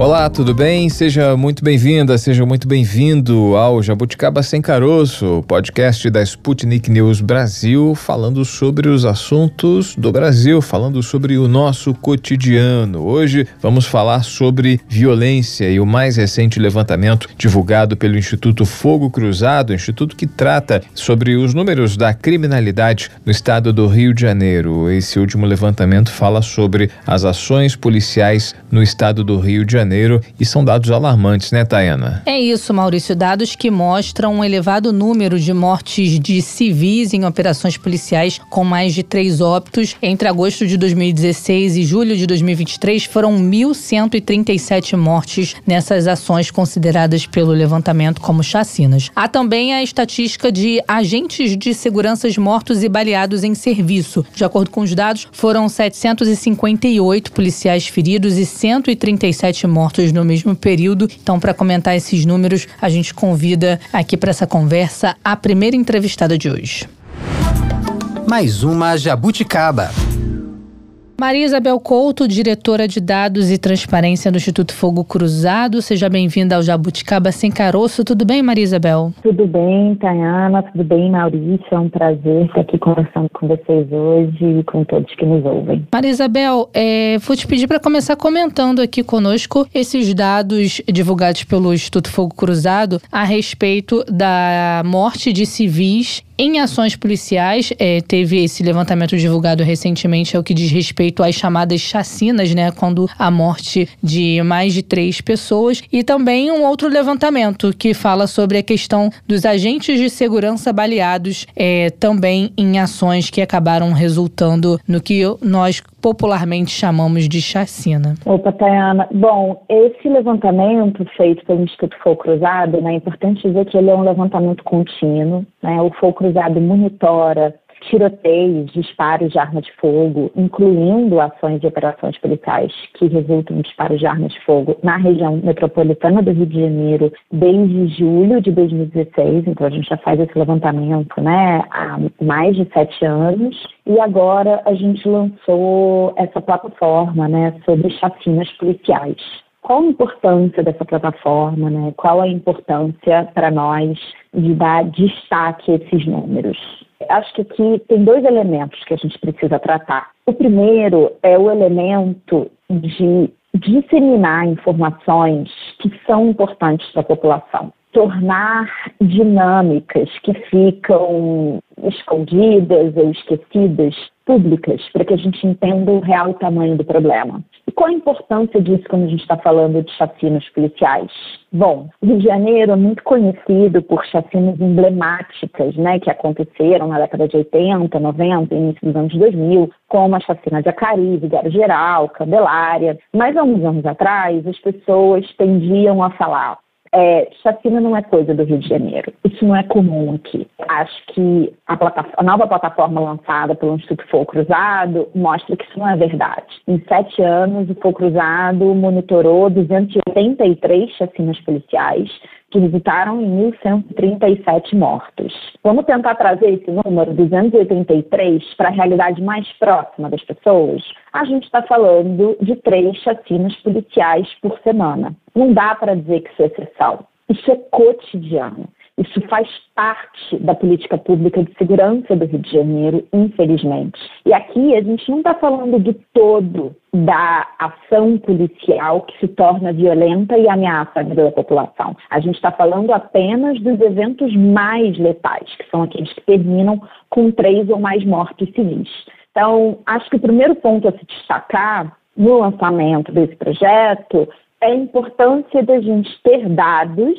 Olá, tudo bem? Seja muito bem-vinda, seja muito bem-vindo ao Jabuticaba Sem Caroço, podcast da Sputnik News Brasil, falando sobre os assuntos do Brasil, falando sobre o nosso cotidiano. Hoje vamos falar sobre violência e o mais recente levantamento divulgado pelo Instituto Fogo Cruzado, instituto que trata sobre os números da criminalidade no estado do Rio de Janeiro. Esse último levantamento fala sobre as ações policiais no estado do Rio de Janeiro Janeiro e são dados alarmantes, né, Tayana? É isso, Maurício. Dados que mostram um elevado número de mortes de civis em operações policiais, com mais de três óbitos. Entre agosto de 2016 e julho de 2023, foram 1.137 mortes nessas ações consideradas pelo levantamento como chacinas. Há também a estatística de agentes de segurança mortos e baleados em serviço. De acordo com os dados, foram 758 policiais feridos e 137 mortos mortos no mesmo período. Então, para comentar esses números, a gente convida aqui para essa conversa a primeira entrevistada de hoje. Mais uma Jabuticaba. Maria Isabel Couto, diretora de Dados e Transparência do Instituto Fogo Cruzado. Seja bem-vinda ao Jabuticaba Sem Caroço. Tudo bem, Maria Isabel? Tudo bem, Tayana. Tudo bem, Maurício. É um prazer estar aqui conversando com vocês hoje e com todos que nos ouvem. Maria Isabel, é, vou te pedir para começar comentando aqui conosco esses dados divulgados pelo Instituto Fogo Cruzado a respeito da morte de civis em ações policiais, é, teve esse levantamento divulgado recentemente, é o que diz respeito às chamadas chacinas, né? Quando a morte de mais de três pessoas. E também um outro levantamento que fala sobre a questão dos agentes de segurança baleados, é, também em ações que acabaram resultando no que nós popularmente chamamos de chacina. Opa, Tayana. Bom, esse levantamento feito pelo Instituto Fogo Cruzado, né, é importante dizer que ele é um levantamento contínuo. Né, o Fogo Cruzado monitora tiroteios, disparos de arma de fogo, incluindo ações e operações policiais que resultam em disparos de arma de fogo na região metropolitana do Rio de Janeiro desde julho de 2016. Então a gente já faz esse levantamento né, há mais de sete anos. E agora a gente lançou essa plataforma né, sobre chacinas policiais. Qual a importância dessa plataforma, né? Qual a importância para nós de dar destaque a esses números? Acho que aqui tem dois elementos que a gente precisa tratar. O primeiro é o elemento de disseminar informações que são importantes para a população tornar dinâmicas que ficam escondidas ou esquecidas públicas para que a gente entenda o real tamanho do problema. E qual a importância disso quando a gente está falando de chacinas policiais? Bom, o Rio de Janeiro é muito conhecido por chacinas emblemáticas, né, que aconteceram na década de 80, 90, início dos anos 2000, como a chacina de Acari, Vigário Geral, Candelária. Mas há uns anos atrás, as pessoas tendiam a falar é, chacina não é coisa do Rio de Janeiro. Isso não é comum aqui. Acho que a, a, nova plataforma lançada pelo Instituto Fogo Cruzado mostra que isso não é verdade. Em sete anos, o Fogo Cruzado monitorou 283 chacinas policiais, que resultaram em 1.137 mortos. Vamos tentar trazer esse número, 283, para a realidade mais próxima das pessoas? A gente está falando de três chacinas policiais por semana. Não dá para dizer que isso é exceção. Isso é cotidiano. Isso faz parte da política pública de segurança do Rio de Janeiro, infelizmente. E aqui a gente não está falando do todo da ação policial que se torna violenta e ameaça a vida da população. A gente está falando apenas dos eventos mais letais, que são aqueles que terminam com três ou mais mortes civis. Então, acho que o primeiro ponto a se destacar no lançamento desse projeto é a importância da gente ter dados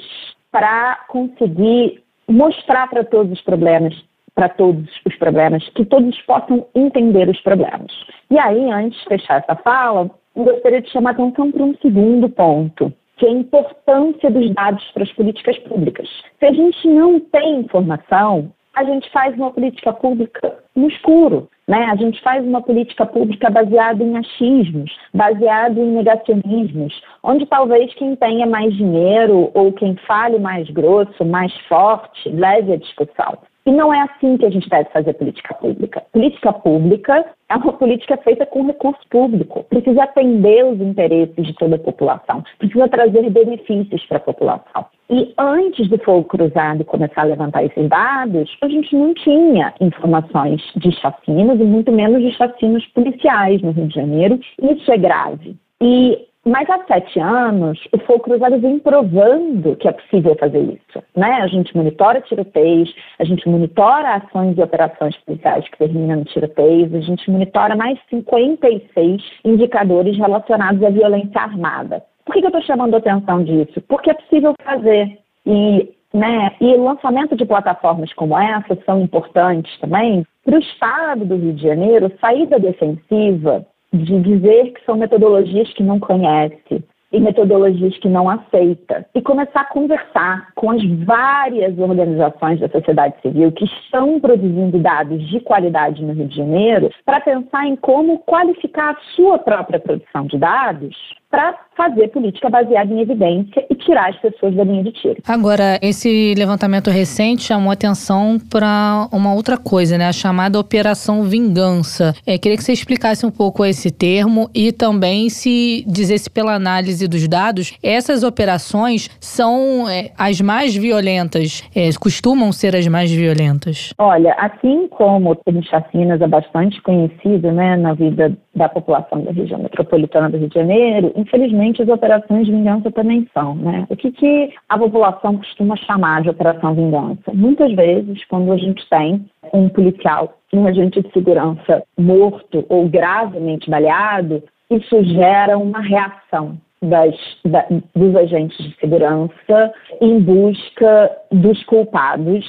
para conseguir mostrar para todos os problemas, para todos os problemas, que todos possam entender os problemas. E aí, antes de fechar essa fala, gostaria de chamar atenção para um segundo ponto, que é a importância dos dados para as políticas públicas. Se a gente não tem informação, a gente faz uma política pública no escuro. Né? A gente faz uma política pública baseada em achismos, baseada em negacionismos, onde talvez quem tenha mais dinheiro ou quem fale mais grosso, mais forte, leve a discussão. E não é assim que a gente deve fazer política pública. Política pública é uma política feita com recurso público. Precisa atender os interesses de toda a população. Precisa trazer benefícios para a população. E antes do fogo cruzado começar a levantar esses dados, a gente não tinha informações de chacinas e muito menos de chacinas policiais no Rio de Janeiro. Isso é grave. E mas há sete anos, o Fogo Cruzado vem provando que é possível fazer isso. Né? A gente monitora tiroteios, a gente monitora ações e operações policiais que terminam em tiroteios, a gente monitora mais 56 indicadores relacionados à violência armada. Por que, que eu estou chamando a atenção disso? Porque é possível fazer. E, né, e o lançamento de plataformas como essa são importantes também para o Estado do Rio de Janeiro sair da defensiva de dizer que são metodologias que não conhece e metodologias que não aceita. E começar a conversar com as várias organizações da sociedade civil que estão produzindo dados de qualidade no Rio de Janeiro para pensar em como qualificar a sua própria produção de dados para fazer política baseada em evidência e tirar as pessoas da linha de tiro. Agora, esse levantamento recente chamou atenção para uma outra coisa, né? A chamada Operação Vingança. É, queria que você explicasse um pouco esse termo e também se dissesse pela análise dos dados, essas operações são é, as mais violentas, é, costumam ser as mais violentas? Olha, assim como o chacinas é bastante conhecido né, na vida da população da região metropolitana do Rio de Janeiro, infelizmente as operações de vingança também são. Né? O que, que a população costuma chamar de operação vingança? Muitas vezes, quando a gente tem um policial, um agente de segurança morto ou gravemente baleado, isso gera uma reação das, da, dos agentes de segurança em busca dos culpados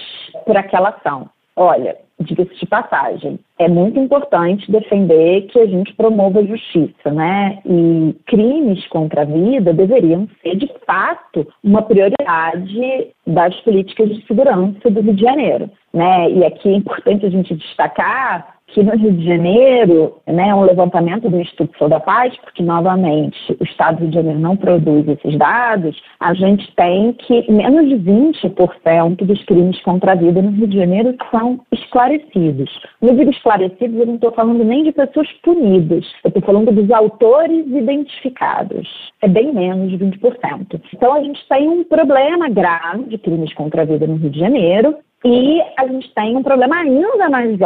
por aquela ação. Olha, diga-se de passagem, é muito importante defender que a gente promova a justiça, né? E crimes contra a vida deveriam ser, de fato, uma prioridade das políticas de segurança do Rio de Janeiro, né? E aqui é importante a gente destacar que no Rio de Janeiro, né, um levantamento do Instituto da Paz, porque novamente o Estado do Rio de Janeiro não produz esses dados, a gente tem que menos de 20% dos crimes contra a vida no Rio de Janeiro são esclarecidos. No digo esclarecidos, eu não estou falando nem de pessoas punidas, eu estou falando dos autores identificados. É bem menos de 20%. Então a gente tem um problema grave de crimes contra a vida no Rio de Janeiro, e a gente tem um problema ainda mais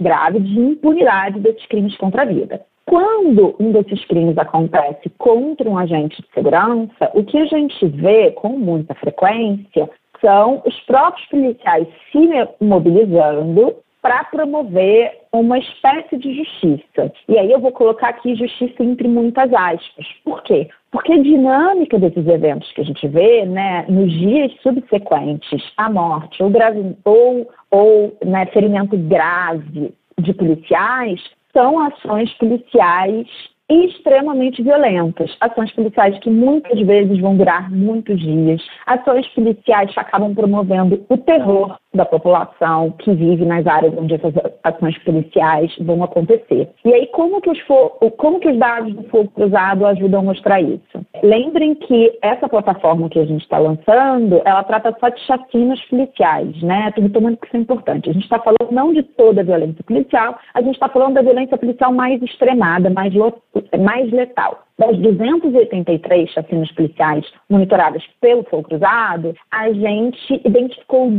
grave de impunidade desses crimes contra a vida. Quando um desses crimes acontece contra um agente de segurança, o que a gente vê com muita frequência são os próprios policiais se mobilizando para promover uma espécie de justiça. E aí eu vou colocar aqui justiça entre muitas aspas. Por quê? Porque a dinâmica desses eventos que a gente vê, né, nos dias subsequentes à morte ou, grave, ou, ou né, ferimento grave de policiais, são ações policiais extremamente violentas. Ações policiais que muitas vezes vão durar muitos dias. Ações policiais que acabam promovendo o terror da população que vive nas áreas onde essas ações policiais vão acontecer. E aí, como que os, como que os dados do fogo cruzado ajudam a mostrar isso? Lembrem que essa plataforma que a gente está lançando, ela trata só de chacinas policiais, né? Estou retomando que isso é importante. A gente está falando não de toda a violência policial, a gente está falando da violência policial mais extremada, mais, mais letal. Das 283 chacinas policiais monitoradas pelo Fogo Cruzado, a gente identificou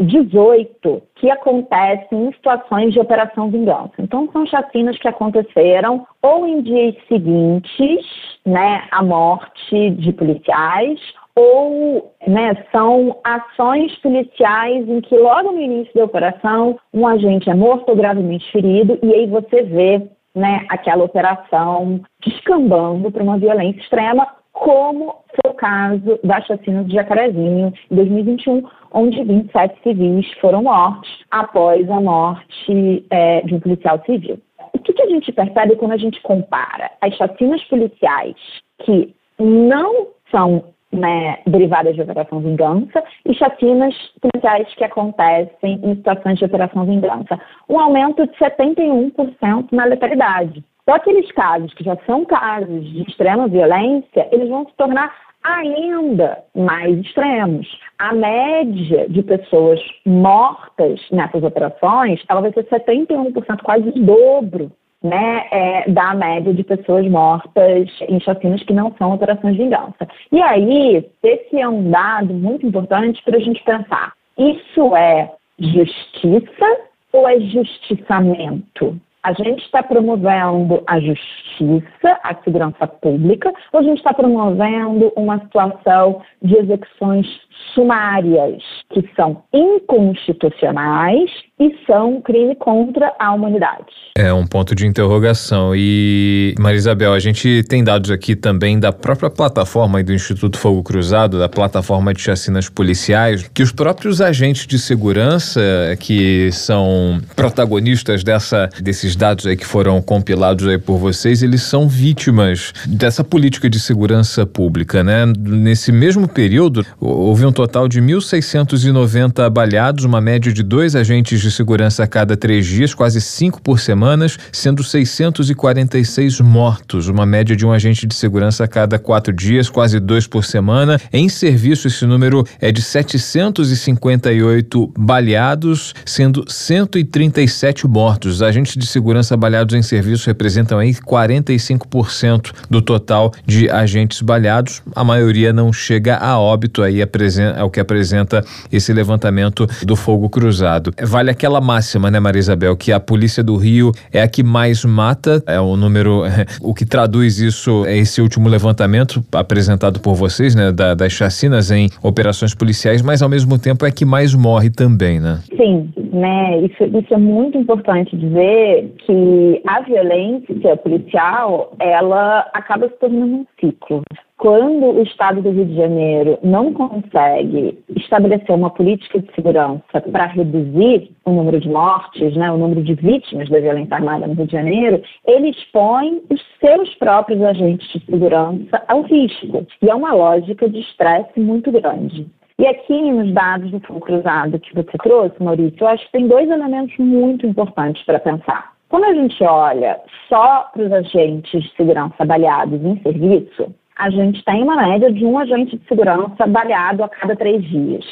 18 que acontecem em situações de operação vingança. Então, são chacinas que aconteceram ou em dias seguintes né, à morte de policiais, ou né, são ações policiais em que logo no início da operação um agente é morto ou gravemente ferido e aí você vê né, aquela operação descambando para uma violência extrema, como foi o caso da chacina de Jacarezinho, em 2021, onde 27 civis foram mortos após a morte é, de um policial civil. O que, que a gente percebe quando a gente compara as chacinas policiais que não são né, derivadas de operação vingança e chacinas policiais que acontecem em situações de operação vingança. Um aumento de 71% na letalidade. Então, aqueles casos que já são casos de extrema violência, eles vão se tornar ainda mais extremos. A média de pessoas mortas nessas operações, ela vai ser 71%, quase o dobro né, é, da média de pessoas mortas em chacinas que não são operações de vingança. E aí, esse é um dado muito importante para a gente pensar. Isso é justiça ou é justiçamento? A gente está promovendo a justiça, a segurança pública, ou a gente está promovendo uma situação de execuções sumárias, que são inconstitucionais e são crime contra a humanidade. É um ponto de interrogação. E, Marisabel, a gente tem dados aqui também da própria plataforma do Instituto Fogo Cruzado, da plataforma de chacinas policiais, que os próprios agentes de segurança que são protagonistas dessa, desses dados aí que foram compilados aí por vocês, eles são vítimas dessa política de segurança pública, né? Nesse mesmo período, houve um total de 1.690 baleados, uma média de dois agentes de segurança a cada três dias, quase cinco por semana, sendo 646 mortos, uma média de um agente de segurança a cada quatro dias, quase dois por semana. Em serviço, esse número é de 758 baleados, sendo 137 mortos. Os agentes de segurança baleados em serviço representam aí 45% do total de agentes baleados. A maioria não chega a óbito aí, é o que apresenta esse levantamento do fogo cruzado. Vale aquela máxima, né, Maria Isabel, que a polícia do Rio é a que mais mata, é o número, o que traduz isso é esse último levantamento apresentado por vocês, né, da, das chacinas em operações policiais, mas ao mesmo tempo é que mais morre também, né? Sim, né, isso, isso é muito importante dizer que a violência policial, ela acaba se tornando um ciclo quando o Estado do Rio de Janeiro não consegue estabelecer uma política de segurança para reduzir o número de mortes, né, o número de vítimas da violência armada no Rio de Janeiro, ele expõe os seus próprios agentes de segurança ao risco. E é uma lógica de estresse muito grande. E aqui nos dados do Fundo Cruzado que você trouxe, Maurício, eu acho que tem dois elementos muito importantes para pensar. Quando a gente olha só para os agentes de segurança baleados em serviço, a gente tem uma média de um agente de segurança baleado a cada três dias.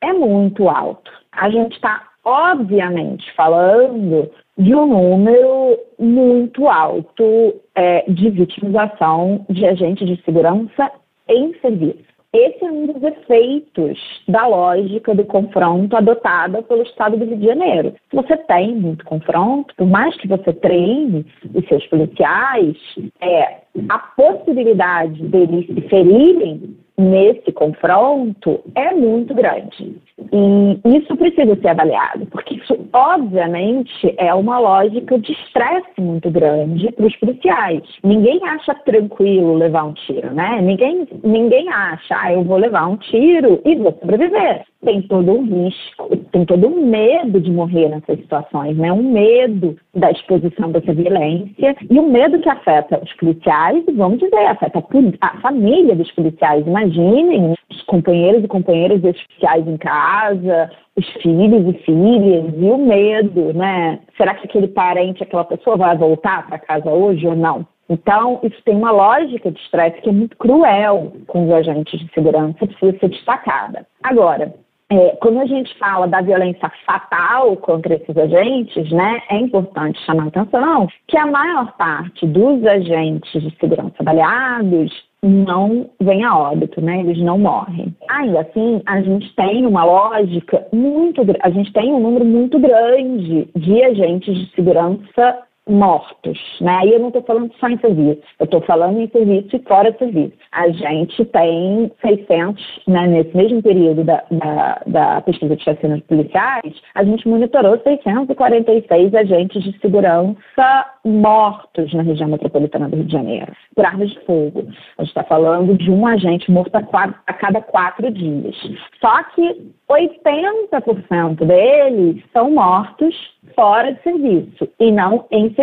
É muito alto. A gente está, obviamente, falando de um número muito alto é, de vitimização de agentes de segurança em serviço. Esse é um dos efeitos da lógica do confronto adotada pelo Estado do Rio de Janeiro. Você tem muito confronto, por mais que você treine os seus policiais, é, a possibilidade deles se ferirem nesse confronto é muito grande. E isso precisa ser avaliado, porque isso, obviamente, é uma lógica de estresse muito grande para os policiais. Ninguém acha tranquilo levar um tiro, né? Ninguém, ninguém acha, ah, eu vou levar um tiro e vou sobreviver. Tem todo um risco, tem todo um medo de morrer nessas situações, né? Um medo da exposição dessa violência e um medo que afeta os policiais e, vamos dizer, afeta a família dos policiais. Imaginem os companheiros e companheiras dos policiais em casa, os filhos e filhas, e o medo, né? Será que aquele parente, aquela pessoa vai voltar para casa hoje ou não? Então, isso tem uma lógica de estresse que é muito cruel com os agentes de segurança, precisa ser destacada. Agora, é, quando a gente fala da violência fatal contra esses agentes, né, é importante chamar a atenção que a maior parte dos agentes de segurança baleados não vem a óbito, né? Eles não morrem. Ainda assim, a gente tem uma lógica muito, a gente tem um número muito grande de agentes de segurança mortos, né? Aí eu não estou falando só em serviço, eu estou falando em serviço e fora serviço. A gente tem 600, né, nesse mesmo período da, da, da pesquisa de chacinas policiais, a gente monitorou 646 agentes de segurança mortos na região metropolitana do Rio de Janeiro, por armas de fogo. A gente está falando de um agente morto a, quatro, a cada quatro dias. Só que 80% deles são mortos fora de serviço e não em serviço.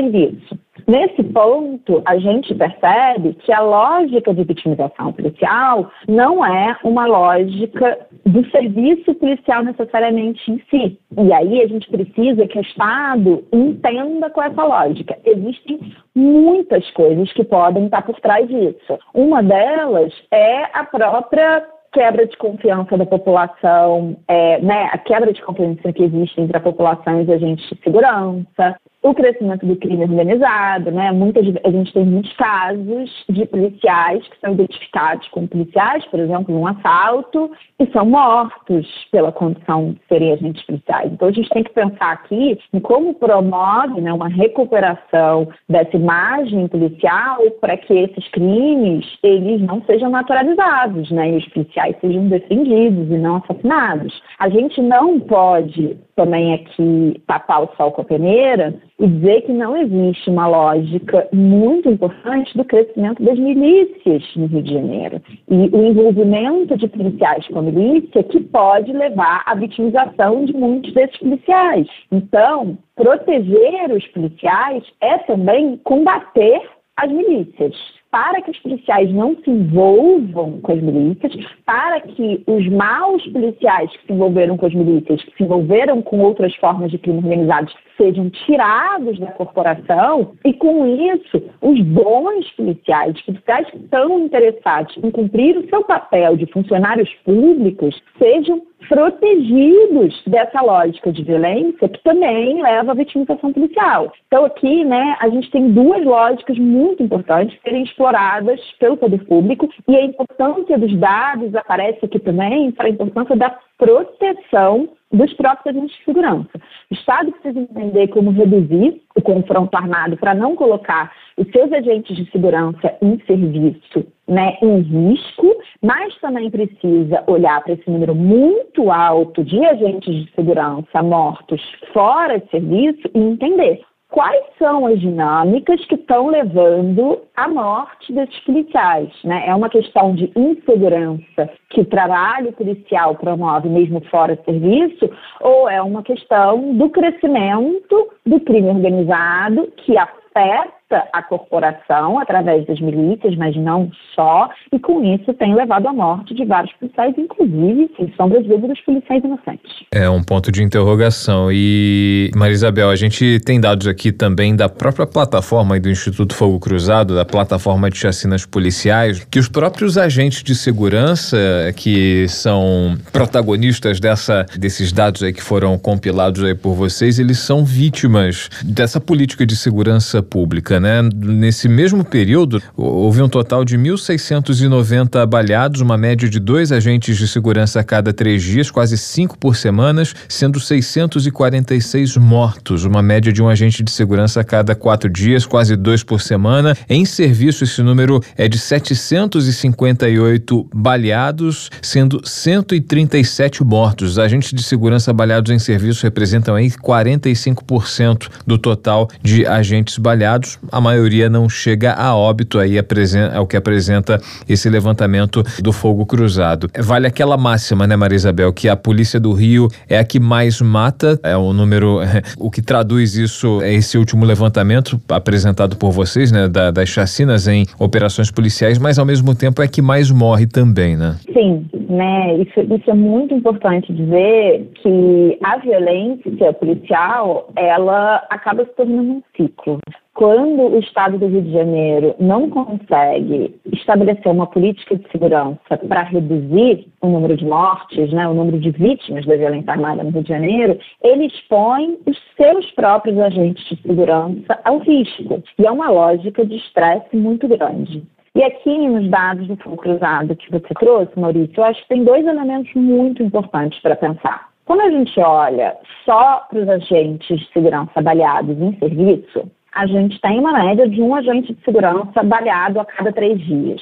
Nesse ponto, a gente percebe que a lógica de vitimização policial não é uma lógica do serviço policial necessariamente em si. E aí a gente precisa que o Estado entenda com essa lógica. Existem muitas coisas que podem estar por trás disso. Uma delas é a própria quebra de confiança da população, é, né, a quebra de confiança que existe entre a população e os agentes de segurança, o crescimento do crime organizado, né? Muitas, a gente tem muitos casos de policiais que são identificados como policiais, por exemplo, num assalto, e são mortos pela condição de serem agentes policiais. Então a gente tem que pensar aqui em como promove né, uma recuperação dessa imagem policial para que esses crimes eles não sejam naturalizados, né? E os policiais sejam defendidos e não assassinados. A gente não pode também aqui tapar o sol com a peneira e dizer que não existe uma lógica muito importante do crescimento das milícias no Rio de Janeiro e o envolvimento de policiais com a milícia que pode levar à vitimização de muitos desses policiais. Então, proteger os policiais é também combater as milícias para que os policiais não se envolvam com as milícias, para que os maus policiais que se envolveram com as milícias, que se envolveram com outras formas de crime organizado, sejam tirados da corporação e, com isso, os bons policiais, policiais estão interessados em cumprir o seu papel de funcionários públicos, sejam protegidos dessa lógica de violência que também leva à vitimização policial. Então, aqui, né, a gente tem duas lógicas muito importantes serem exploradas pelo poder público e a importância dos dados aparece aqui também para a importância da proteção dos próprios agentes de segurança. O Estado precisa entender como reduzir o confronto armado para não colocar os seus agentes de segurança em serviço né, em risco, mas também precisa olhar para esse número muito alto de agentes de segurança mortos fora de serviço e entender quais são as dinâmicas que estão levando à morte desses policiais. Né? É uma questão de insegurança que o trabalho policial promove mesmo fora de serviço, ou é uma questão do crescimento do crime organizado que afeta a corporação através das milícias, mas não só, e com isso tem levado à morte de vários policiais, inclusive, sem sombras de dúvida, dos policiais inocentes. É um ponto de interrogação. E, Marisabel, a gente tem dados aqui também da própria plataforma do Instituto Fogo Cruzado, da plataforma de chacinas policiais, que os próprios agentes de segurança que são protagonistas dessa, desses dados aí que foram compilados aí por vocês, eles são vítimas dessa política de segurança pública né? Nesse mesmo período, houve um total de 1.690 baleados, uma média de dois agentes de segurança a cada três dias, quase cinco por semana, sendo 646 mortos, uma média de um agente de segurança a cada quatro dias, quase dois por semana. Em serviço, esse número é de 758 baleados, sendo 137 mortos. Agentes de segurança baleados em serviço representam aí 45% do total de agentes baleados a maioria não chega a óbito aí é o que apresenta esse levantamento do fogo cruzado. Vale aquela máxima, né, Maria Isabel, que a polícia do Rio é a que mais mata, é o número, o que traduz isso é esse último levantamento apresentado por vocês, né, da, das chacinas em operações policiais, mas ao mesmo tempo é que mais morre também, né? Sim, né, isso, isso é muito importante dizer que a violência policial, ela acaba se tornando um ciclo quando o Estado do Rio de Janeiro não consegue estabelecer uma política de segurança para reduzir o número de mortes, né, o número de vítimas da violência armada no Rio de Janeiro, ele expõe os seus próprios agentes de segurança ao risco. E é uma lógica de estresse muito grande. E aqui nos dados do Fundo Cruzado que você trouxe, Maurício, eu acho que tem dois elementos muito importantes para pensar. Quando a gente olha só para os agentes de segurança baleados em serviço, a gente tem uma média de um agente de segurança baleado a cada três dias.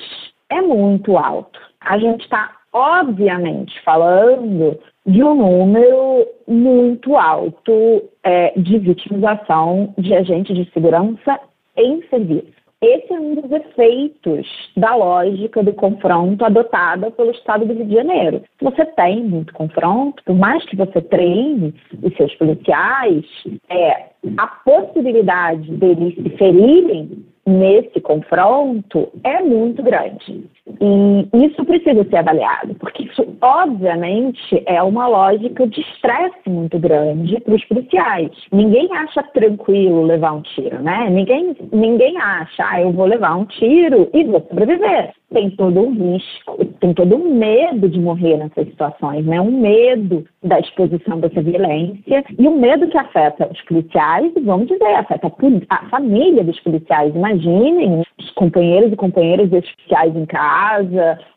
É muito alto. A gente está, obviamente, falando de um número muito alto é, de vitimização de agentes de segurança em serviço. Esse é um dos efeitos da lógica do confronto adotada pelo Estado do Rio de Janeiro. Você tem muito confronto, por mais que você treine os seus policiais, é, a possibilidade deles se ferirem nesse confronto é muito grande. E isso precisa ser avaliado, porque isso, obviamente, é uma lógica de estresse muito grande para os policiais. Ninguém acha tranquilo levar um tiro, né? Ninguém, ninguém acha, ah, eu vou levar um tiro e vou sobreviver tem todo um risco, tem todo um medo de morrer nessas situações, né? Um medo da exposição dessa violência e um medo que afeta os policiais e, vamos dizer, afeta a família dos policiais. Imaginem os companheiros e companheiras desses policiais em casa,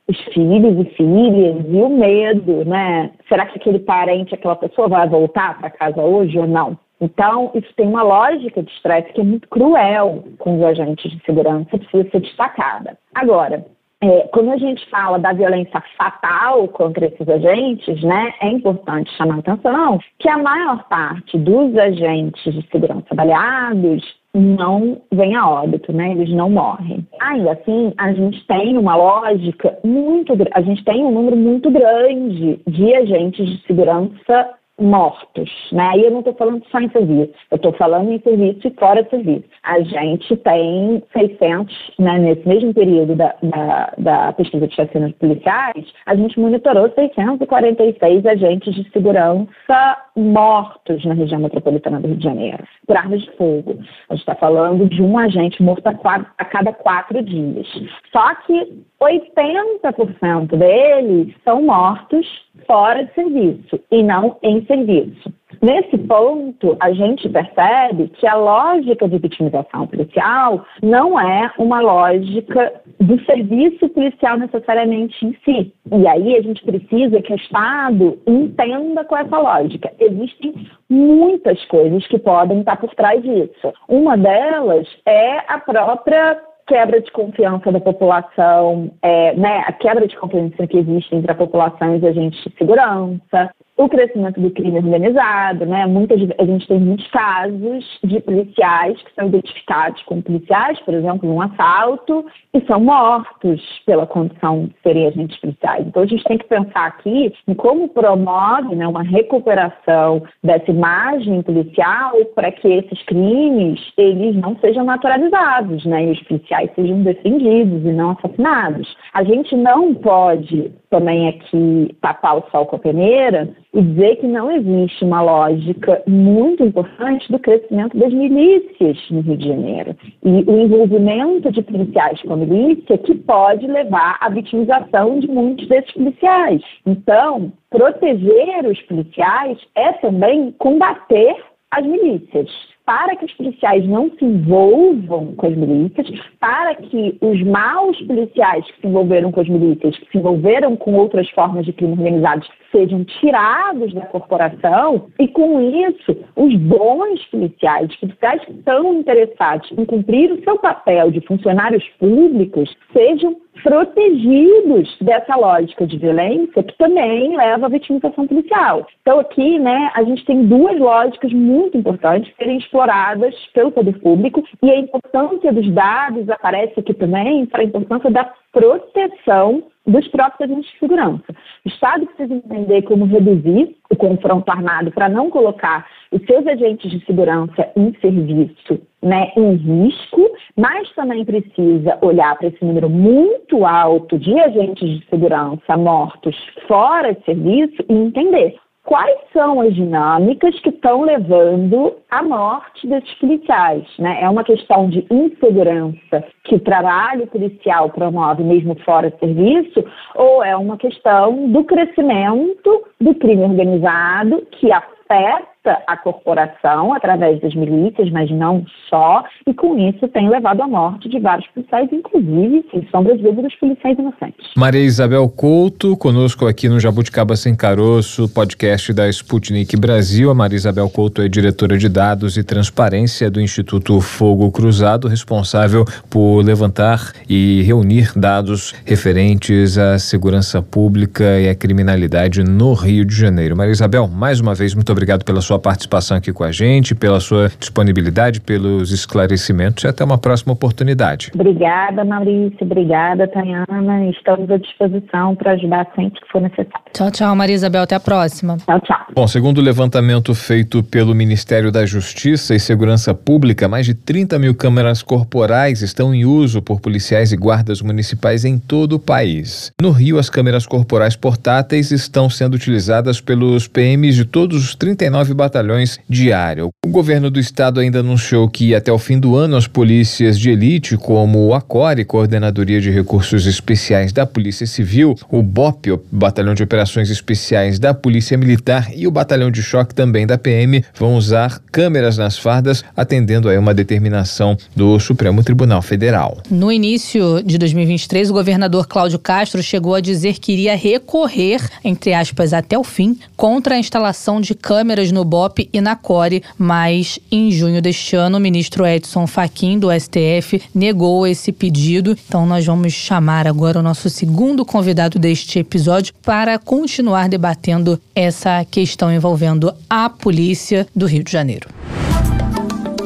os filhos e filhas e o medo, né? Será que aquele parente, aquela pessoa vai voltar para casa hoje ou não? Então, isso tem uma lógica de estresse que é muito cruel com os agentes de segurança, precisa ser destacada. Agora, é, quando a gente fala da violência fatal contra esses agentes, né, é importante chamar a atenção que a maior parte dos agentes de segurança baleados não vem a óbito, né? Eles não morrem. Ainda assim, a gente tem uma lógica muito, a gente tem um número muito grande de agentes de segurança mortos, né? E eu não estou falando só em serviço, eu estou falando em serviço e fora de serviço. A gente tem 600, né, nesse mesmo período da, da, da pesquisa de chacinas policiais, a gente monitorou 646 agentes de segurança mortos na região metropolitana do Rio de Janeiro, por armas de fogo. A gente está falando de um agente morto a, a cada quatro dias. Só que 80% deles são mortos fora de serviço e não em serviço. Nesse ponto, a gente percebe que a lógica de vitimização policial não é uma lógica do serviço policial necessariamente em si. E aí a gente precisa que o Estado entenda com essa lógica. Existem muitas coisas que podem estar por trás disso. Uma delas é a própria quebra de confiança da população, é, né, a quebra de confiança que existe entre a população e os agentes de segurança, o crescimento do crime organizado, né? Muitas, a gente tem muitos casos de policiais que são identificados como policiais, por exemplo, num assalto, e são mortos pela condição de serem agentes policiais. Então a gente tem que pensar aqui em como promove né, uma recuperação dessa imagem policial para que esses crimes eles não sejam naturalizados, né? E os policiais sejam defendidos e não assassinados. A gente não pode também aqui tapar o sol com a peneira e dizer que não existe uma lógica muito importante do crescimento das milícias no Rio de Janeiro e o envolvimento de policiais com a milícia que pode levar à vitimização de muitos desses policiais. Então, proteger os policiais é também combater as milícias para que os policiais não se envolvam com as milícias, para que os maus policiais que se envolveram com as milícias, que se envolveram com outras formas de crime organizados, sejam tirados da corporação e, com isso, os bons policiais, policiais que estão interessados em cumprir o seu papel de funcionários públicos, sejam protegidos dessa lógica de violência que também leva à vitimização policial. Então aqui, né, a gente tem duas lógicas muito importantes serem exploradas pelo poder público e a importância dos dados aparece aqui também para a importância da proteção dos próprios agentes de segurança. O Estado precisa entender como reduzir o confronto armado para não colocar os seus agentes de segurança em serviço né, em risco, mas também precisa olhar para esse número muito alto de agentes de segurança mortos fora de serviço e entender quais são as dinâmicas que estão levando à morte desses policiais. Né? É uma questão de insegurança que o trabalho policial promove mesmo fora de serviço, ou é uma questão do crescimento do crime organizado que afeta a corporação através das milícias, mas não só, e com isso tem levado à morte de vários policiais, inclusive, sem sombra de dúvida, policiais inocentes. Maria Isabel Couto, conosco aqui no Jabuticaba Sem Caroço, podcast da Sputnik Brasil. A Maria Isabel Couto é diretora de dados e transparência do Instituto Fogo Cruzado, responsável por levantar e reunir dados referentes à segurança pública e à criminalidade no Rio de Janeiro. Maria Isabel, mais uma vez, muito obrigado pela sua sua participação aqui com a gente, pela sua disponibilidade, pelos esclarecimentos e até uma próxima oportunidade. Obrigada, Maurício. Obrigada, Tayana. Estamos à disposição para ajudar sempre que for necessário. Tchau, tchau, Maria Isabel. Até a próxima. Tchau, tchau. Bom, segundo o levantamento feito pelo Ministério da Justiça e Segurança Pública, mais de 30 mil câmeras corporais estão em uso por policiais e guardas municipais em todo o país. No Rio, as câmeras corporais portáteis estão sendo utilizadas pelos PMs de todos os 39 batalhões de área. O governo do estado ainda anunciou que até o fim do ano as polícias de elite, como o ACORE, Coordenadoria de Recursos Especiais da Polícia Civil, o BOP, o Batalhão de Operações Especiais da Polícia Militar e o Batalhão de Choque também da PM, vão usar câmeras nas fardas, atendendo a uma determinação do Supremo Tribunal Federal. No início de 2023, o governador Cláudio Castro chegou a dizer que iria recorrer, entre aspas, até o fim, contra a instalação de câmeras no BOP e na CORE, mas em junho deste ano, o ministro Edson Fachin, do STF, negou esse pedido. Então, nós vamos chamar agora o nosso segundo convidado deste episódio para continuar debatendo essa questão envolvendo a polícia do Rio de Janeiro.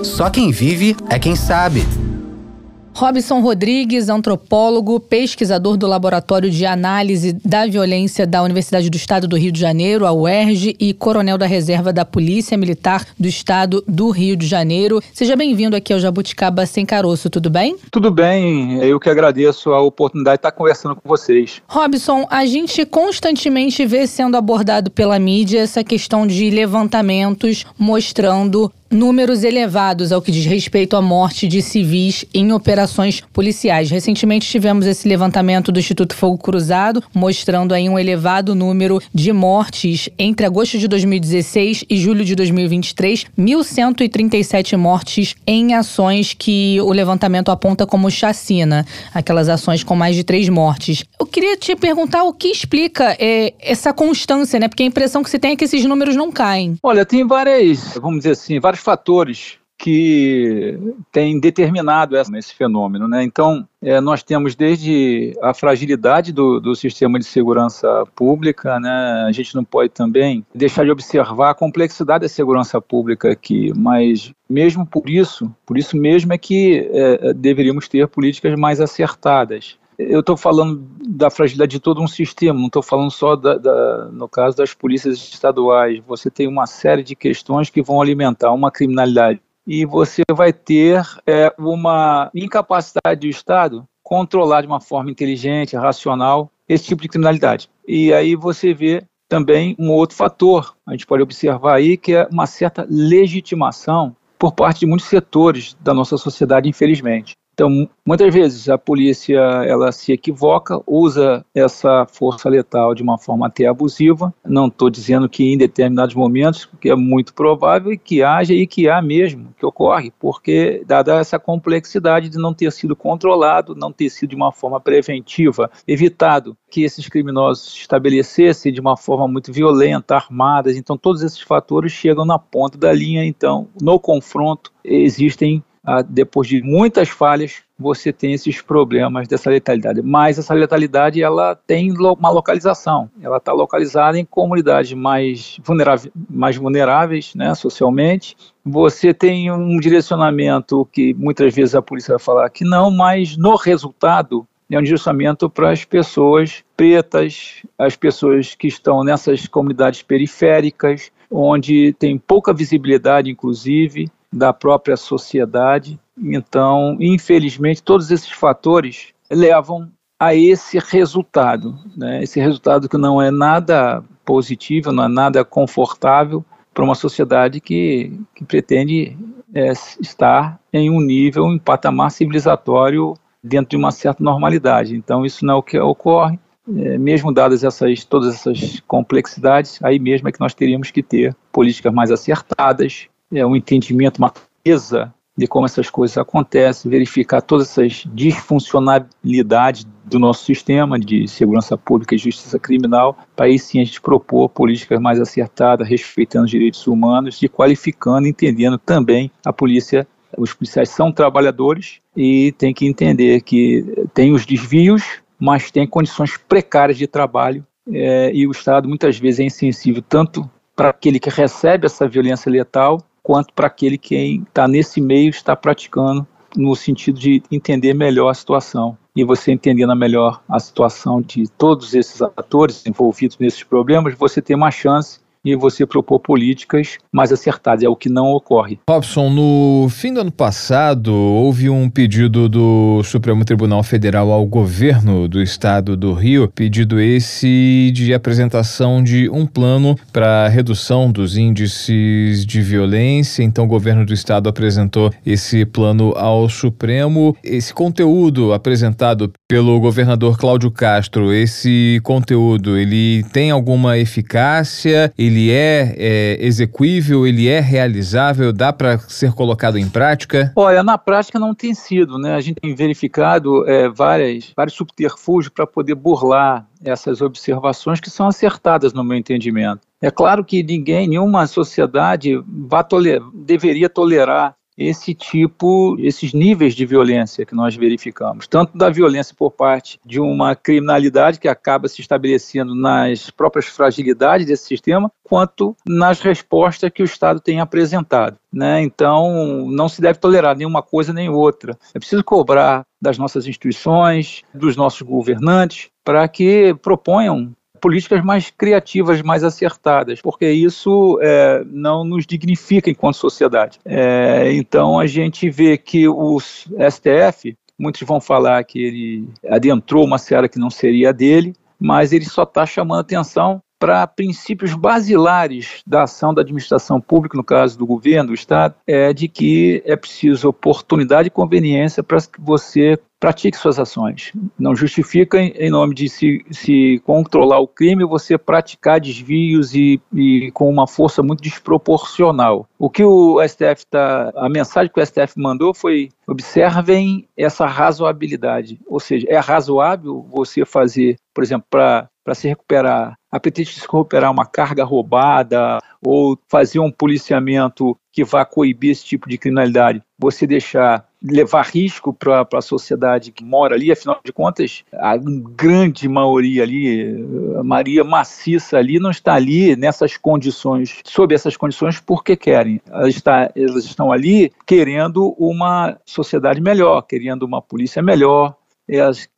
Só quem vive é quem sabe. Robson Rodrigues, antropólogo, pesquisador do Laboratório de Análise da Violência da Universidade do Estado do Rio de Janeiro, a UERJ, e coronel da Reserva da Polícia Militar do Estado do Rio de Janeiro. Seja bem-vindo aqui ao Jabuticaba Sem Caroço, tudo bem? Tudo bem, eu que agradeço a oportunidade de estar conversando com vocês. Robson, a gente constantemente vê sendo abordado pela mídia essa questão de levantamentos mostrando números elevados ao que diz respeito à morte de civis em operações policiais. Recentemente tivemos esse levantamento do Instituto Fogo Cruzado, mostrando aí um elevado número de mortes entre agosto de 2016 e julho de 2023, 1.137 mortes em ações que o levantamento aponta como chacina, aquelas ações com mais de três mortes. Eu queria te perguntar o que explica é, essa constância, né? Porque a impressão que se tem é que esses números não caem. Olha, tem várias, vamos dizer assim, vários fatores que têm determinado esse fenômeno. Né? Então, é, nós temos desde a fragilidade do, do, sistema de segurança pública, né? a gente não pode também deixar de observar a complexidade da segurança pública aqui, mas mesmo por isso, por isso mesmo é que é, deveríamos ter políticas mais acertadas eu estou falando da fragilidade de todo um sistema, não estou falando só, da, da, no caso das polícias estaduais. Você tem uma série de questões que vão alimentar uma criminalidade e você vai ter é, uma incapacidade do Estado controlar de uma forma inteligente, racional, esse tipo de criminalidade. E aí você vê também um outro fator, a gente pode observar aí, que é uma certa legitimação por parte de muitos setores da nossa sociedade, infelizmente. Então, muitas vezes a polícia ela se equivoca, usa essa força letal de uma forma até abusiva. Não estou dizendo que em determinados momentos, que é muito provável que haja e que há mesmo, que ocorre, porque dada essa complexidade de não ter sido controlado, não ter sido de uma forma preventiva, evitado que esses criminosos estabelecessem de uma forma muito violenta, armadas. Então, todos esses fatores chegam na ponta da linha. Então, no confronto existem ah, depois de muitas falhas, você tem esses problemas dessa letalidade. Mas essa letalidade ela tem uma localização. Ela está localizada em comunidades mais, vulneráveis, mais vulneráveis né, socialmente. Você tem um direcionamento que muitas vezes a polícia vai falar que não, mas no resultado é um direcionamento para as pessoas pretas, as pessoas que estão nessas comunidades periféricas, onde tem pouca visibilidade, inclusive, da própria sociedade. Então, infelizmente, todos esses fatores levam a esse resultado, né? esse resultado que não é nada positivo, não é nada confortável para uma sociedade que, que pretende é, estar em um nível, um patamar civilizatório dentro de uma certa normalidade. Então, isso não é o que ocorre. É, mesmo dadas essas, todas essas complexidades, aí mesmo é que nós teríamos que ter políticas mais acertadas, é, um entendimento, uma clareza de como essas coisas acontecem, verificar todas essas disfuncionalidades do nosso sistema de segurança pública e justiça criminal, para aí sim a gente propor políticas mais acertadas, respeitando os direitos humanos e qualificando, entendendo também a polícia. Os policiais são trabalhadores e tem que entender que tem os desvios, mas tem condições precárias de trabalho é, e o Estado muitas vezes é insensível tanto para aquele que recebe essa violência letal, quanto para aquele que está nesse meio está praticando, no sentido de entender melhor a situação. E você entendendo melhor a situação de todos esses atores envolvidos nesses problemas, você tem uma chance e você propor políticas mais acertadas. É o que não ocorre. Robson, no fim do ano passado, houve um pedido do Supremo Tribunal Federal ao governo do estado do Rio, pedido esse de apresentação de um plano para redução dos índices de violência. Então, o governo do estado apresentou esse plano ao Supremo. Esse conteúdo apresentado pelo governador Cláudio Castro, esse conteúdo, ele tem alguma eficácia? Ele ele é, é execuível, ele é realizável, dá para ser colocado em prática? Olha, na prática não tem sido, né? A gente tem verificado é, várias, vários subterfúgios para poder burlar essas observações que são acertadas no meu entendimento. É claro que ninguém, nenhuma sociedade toler deveria tolerar esse tipo, esses níveis de violência que nós verificamos, tanto da violência por parte de uma criminalidade que acaba se estabelecendo nas próprias fragilidades desse sistema, quanto nas respostas que o Estado tem apresentado. Né? Então, não se deve tolerar nenhuma coisa nem outra. É preciso cobrar das nossas instituições, dos nossos governantes, para que proponham políticas mais criativas, mais acertadas, porque isso é, não nos dignifica enquanto sociedade. É, então a gente vê que o STF, muitos vão falar que ele adentrou uma seara que não seria dele, mas ele só está chamando atenção para princípios basilares da ação da administração pública, no caso do governo, do Estado, é de que é preciso oportunidade e conveniência para que você pratique suas ações. Não justifica, em nome de se, se controlar o crime, você praticar desvios e, e, com uma força muito desproporcional. O que o STF está. A mensagem que o STF mandou foi: observem essa razoabilidade. Ou seja, é razoável você fazer, por exemplo, para para se recuperar, a pretexto de se recuperar uma carga roubada ou fazer um policiamento que vá coibir esse tipo de criminalidade, você deixar levar risco para a sociedade que mora ali, afinal de contas, a grande maioria ali, a maioria maciça ali, não está ali nessas condições, sob essas condições, porque querem. Elas, está, elas estão ali querendo uma sociedade melhor, querendo uma polícia melhor,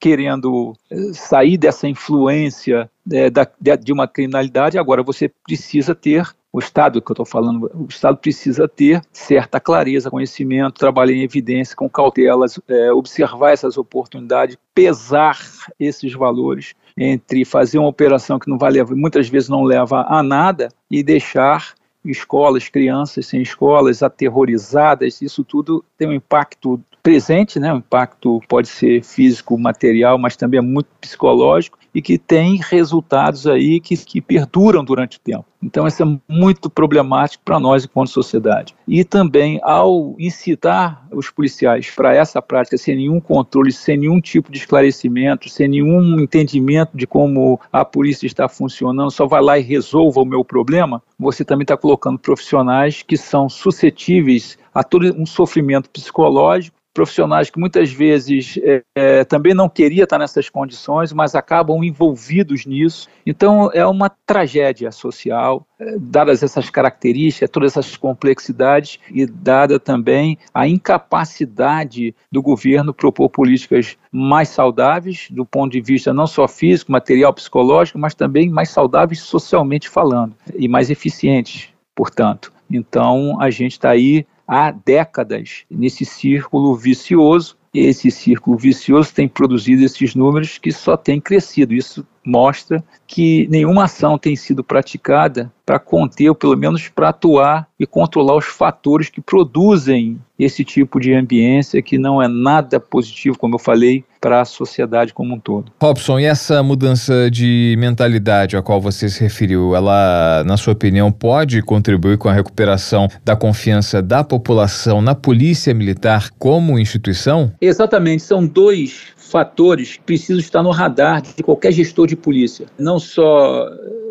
querendo eh, sair dessa influência é, da, de uma criminalidade, agora você precisa ter, o Estado que eu estou falando, o Estado precisa ter certa clareza, conhecimento, trabalhar em evidência, com cautelas, é, observar essas oportunidades, pesar esses valores entre fazer uma operação que não vai levar, muitas vezes não leva a nada e deixar escolas, crianças sem escolas, aterrorizadas, isso tudo tem um impacto presente, né? O impacto pode ser físico, material, mas também é muito psicológico e que tem resultados aí que, que perduram durante o tempo. Então, isso é muito problemático para nós enquanto sociedade. E também, ao incitar os policiais para essa prática sem nenhum controle, sem nenhum tipo de esclarecimento, sem nenhum entendimento de como a polícia está funcionando, só vai lá e resolva o meu problema, você também está colocando profissionais que são suscetíveis a todo um sofrimento psicológico profissionais que muitas vezes é, é, também não queria estar nessas condições, mas acabam envolvidos nisso. Então é uma tragédia social, é, dadas essas características, todas essas complexidades e dada também a incapacidade do governo propor políticas mais saudáveis do ponto de vista não só físico, material, psicológico, mas também mais saudáveis socialmente falando e mais eficientes, portanto. Então a gente está aí há décadas nesse círculo vicioso. Esse círculo vicioso tem produzido esses números que só têm crescido. Isso mostra que nenhuma ação tem sido praticada para conter, ou pelo menos para atuar e controlar os fatores que produzem esse tipo de ambiência que não é nada positivo, como eu falei, para a sociedade como um todo. Robson, e essa mudança de mentalidade a qual você se referiu, ela, na sua opinião, pode contribuir com a recuperação da confiança da população na polícia militar como instituição? Exatamente, são dois fatores que precisam estar no radar de qualquer gestor de polícia. Não só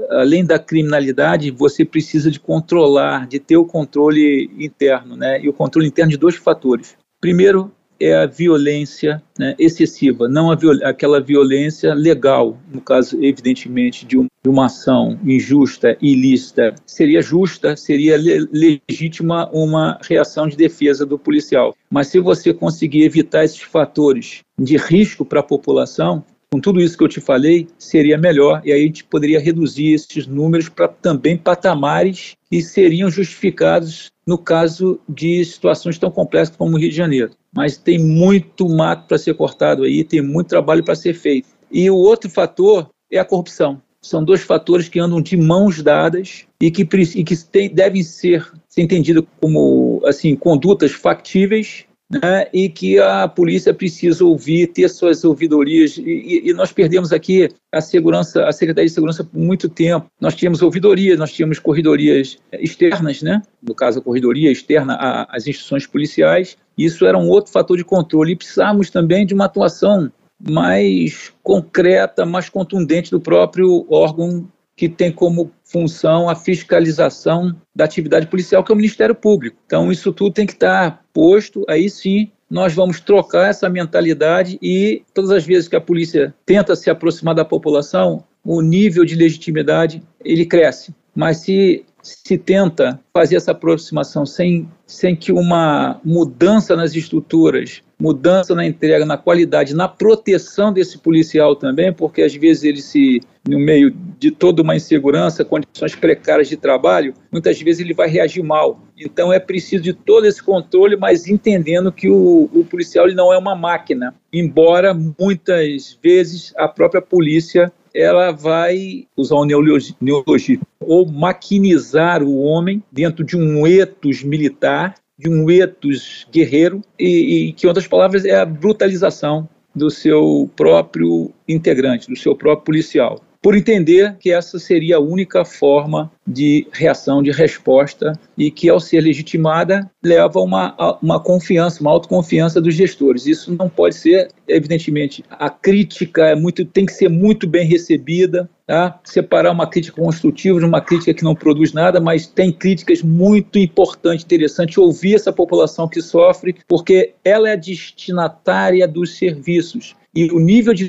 além da criminalidade, você precisa de controlar, de ter o controle interno, né? E o controle interno de dois fatores. Primeiro, é a violência né, excessiva, não a viol aquela violência legal, no caso, evidentemente, de, um, de uma ação injusta, ilícita. Seria justa, seria le legítima uma reação de defesa do policial. Mas se você conseguir evitar esses fatores de risco para a população, com tudo isso que eu te falei, seria melhor e aí a gente poderia reduzir esses números para também patamares que seriam justificados no caso de situações tão complexas como o Rio de Janeiro. Mas tem muito mato para ser cortado aí, tem muito trabalho para ser feito. E o outro fator é a corrupção. São dois fatores que andam de mãos dadas e que, e que tem, devem ser, ser entendidos como assim condutas factíveis né, e que a polícia precisa ouvir, ter suas ouvidorias. E, e, nós perdemos aqui a segurança, a Secretaria de Segurança por muito tempo. Nós tínhamos ouvidorias, nós tínhamos corridorias externas, né? no caso, a corredoria externa às instituições policiais. Isso era um outro fator de controle. E precisávamos também de uma atuação mais concreta, mais contundente do próprio órgão que tem como função a fiscalização da atividade policial, que é o Ministério Público. Então, isso tudo tem que estar posto, aí sim nós vamos trocar essa mentalidade e todas as vezes que a polícia tenta se aproximar da população, o nível de legitimidade ele cresce. Mas se se tenta fazer essa aproximação sem, sem que uma mudança nas estruturas, mudança na entrega, na qualidade, na proteção desse policial também, porque às vezes ele se, no meio de toda uma insegurança, condições precárias de trabalho, muitas vezes ele vai reagir mal. Então é preciso de todo esse controle, mas entendendo que o, o policial ele não é uma máquina, embora muitas vezes a própria polícia ela vai usar um neologismo, ou maquinizar o homem dentro de um etos militar, de um etos guerreiro, e, e que, em outras palavras, é a brutalização do seu próprio integrante, do seu próprio policial por entender que essa seria a única forma de reação, de resposta, e que, ao ser legitimada, leva a uma, uma confiança, uma autoconfiança dos gestores. Isso não pode ser, evidentemente, a crítica é muito, tem que ser muito bem recebida, tá? separar uma crítica construtiva de uma crítica que não produz nada, mas tem críticas muito importantes, interessantes, ouvir essa população que sofre, porque ela é destinatária dos serviços e o nível de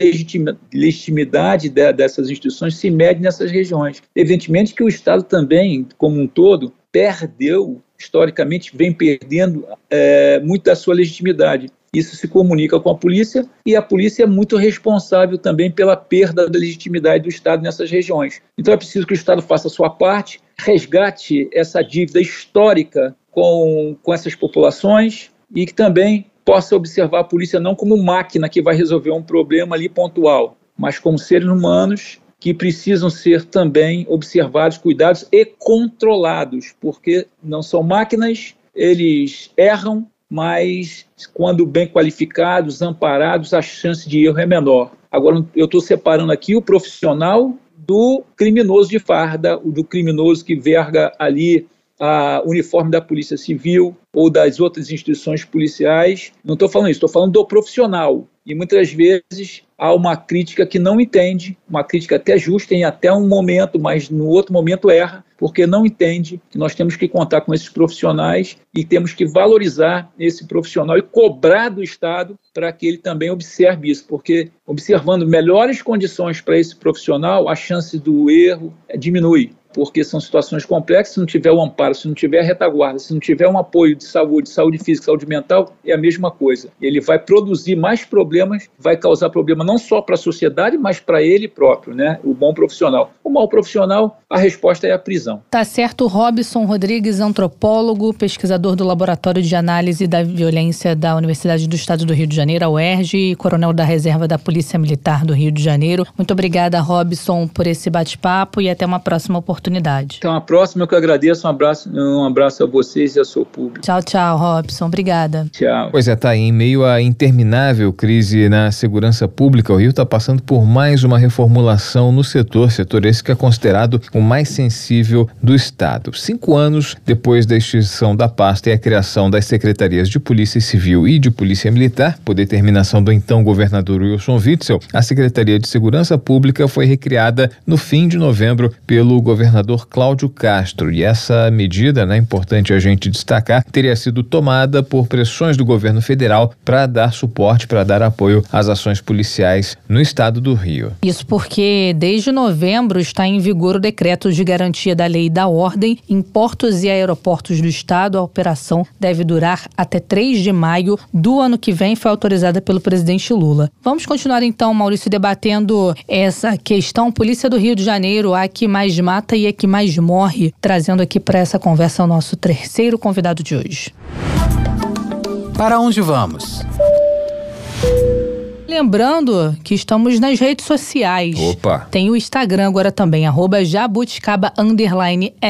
legitimidade dessas instituições se mede nessas regiões. Evidentemente que o Estado também, como um todo, perdeu, historicamente, vem perdendo é, muito da sua legitimidade. Isso se comunica com a polícia e a polícia é muito responsável também pela perda da legitimidade do Estado nessas regiões. Então é preciso que o Estado faça a sua parte, resgate essa dívida histórica com, com essas populações e que também possa observar a polícia não como máquina que vai resolver um problema ali pontual, mas como seres humanos que precisam ser também observados, cuidados e controlados, porque não são máquinas, eles erram, mas quando bem qualificados, amparados, a chance de erro é menor. Agora, eu estou separando aqui o profissional do criminoso de farda, do criminoso que verga ali a uniforme da Polícia Civil ou das outras instituições policiais. Não estou falando isso, estou falando do profissional. E muitas vezes há uma crítica que não entende, uma crítica até justa em até um momento, mas no outro momento erra, porque não entende que nós temos que contar com esses profissionais e temos que valorizar esse profissional e cobrar do Estado para que ele também observe isso, porque observando melhores condições para esse profissional, a chance do erro diminui porque são situações complexas. Se não tiver o amparo, se não tiver a retaguarda, se não tiver um apoio de saúde, saúde física, saúde mental, é a mesma coisa. Ele vai produzir mais problemas, vai causar problema não só para a sociedade, mas para ele próprio, né? O bom profissional. O mau profissional, a resposta é a prisão. Tá certo, Robson Rodrigues, antropólogo, pesquisador do Laboratório de Análise da Violência da Universidade do Estado do Rio de Janeiro, a UERJ, e coronel da Reserva da Polícia Militar do Rio de Janeiro. Muito obrigada, Robson, por esse bate-papo e até uma próxima oportunidade oportunidade. Então, a próxima eu que agradeço. Um abraço, um abraço a vocês e ao seu público. Tchau, tchau, Robson. Obrigada. Tchau. Pois é, tá aí. Em meio à interminável crise na segurança pública, o Rio está passando por mais uma reformulação no setor, setor esse que é considerado o mais sensível do Estado. Cinco anos depois da extinção da pasta e a criação das secretarias de Polícia Civil e de Polícia Militar, por determinação do então governador Wilson Witzel, a Secretaria de Segurança Pública foi recriada no fim de novembro pelo governador governador Cláudio Castro. E essa medida, né, importante a gente destacar, teria sido tomada por pressões do governo federal para dar suporte, para dar apoio às ações policiais no estado do Rio. Isso porque desde novembro está em vigor o decreto de garantia da lei e da ordem. Em portos e aeroportos do estado, a operação deve durar até 3 de maio do ano que vem, foi autorizada pelo presidente Lula. Vamos continuar então, Maurício, debatendo essa questão. Polícia do Rio de Janeiro, a que mais mata e a que mais morre, trazendo aqui para essa conversa o nosso terceiro convidado de hoje. Para onde vamos? Lembrando que estamos nas redes sociais. Opa! Tem o Instagram agora também, arroba jabuticaba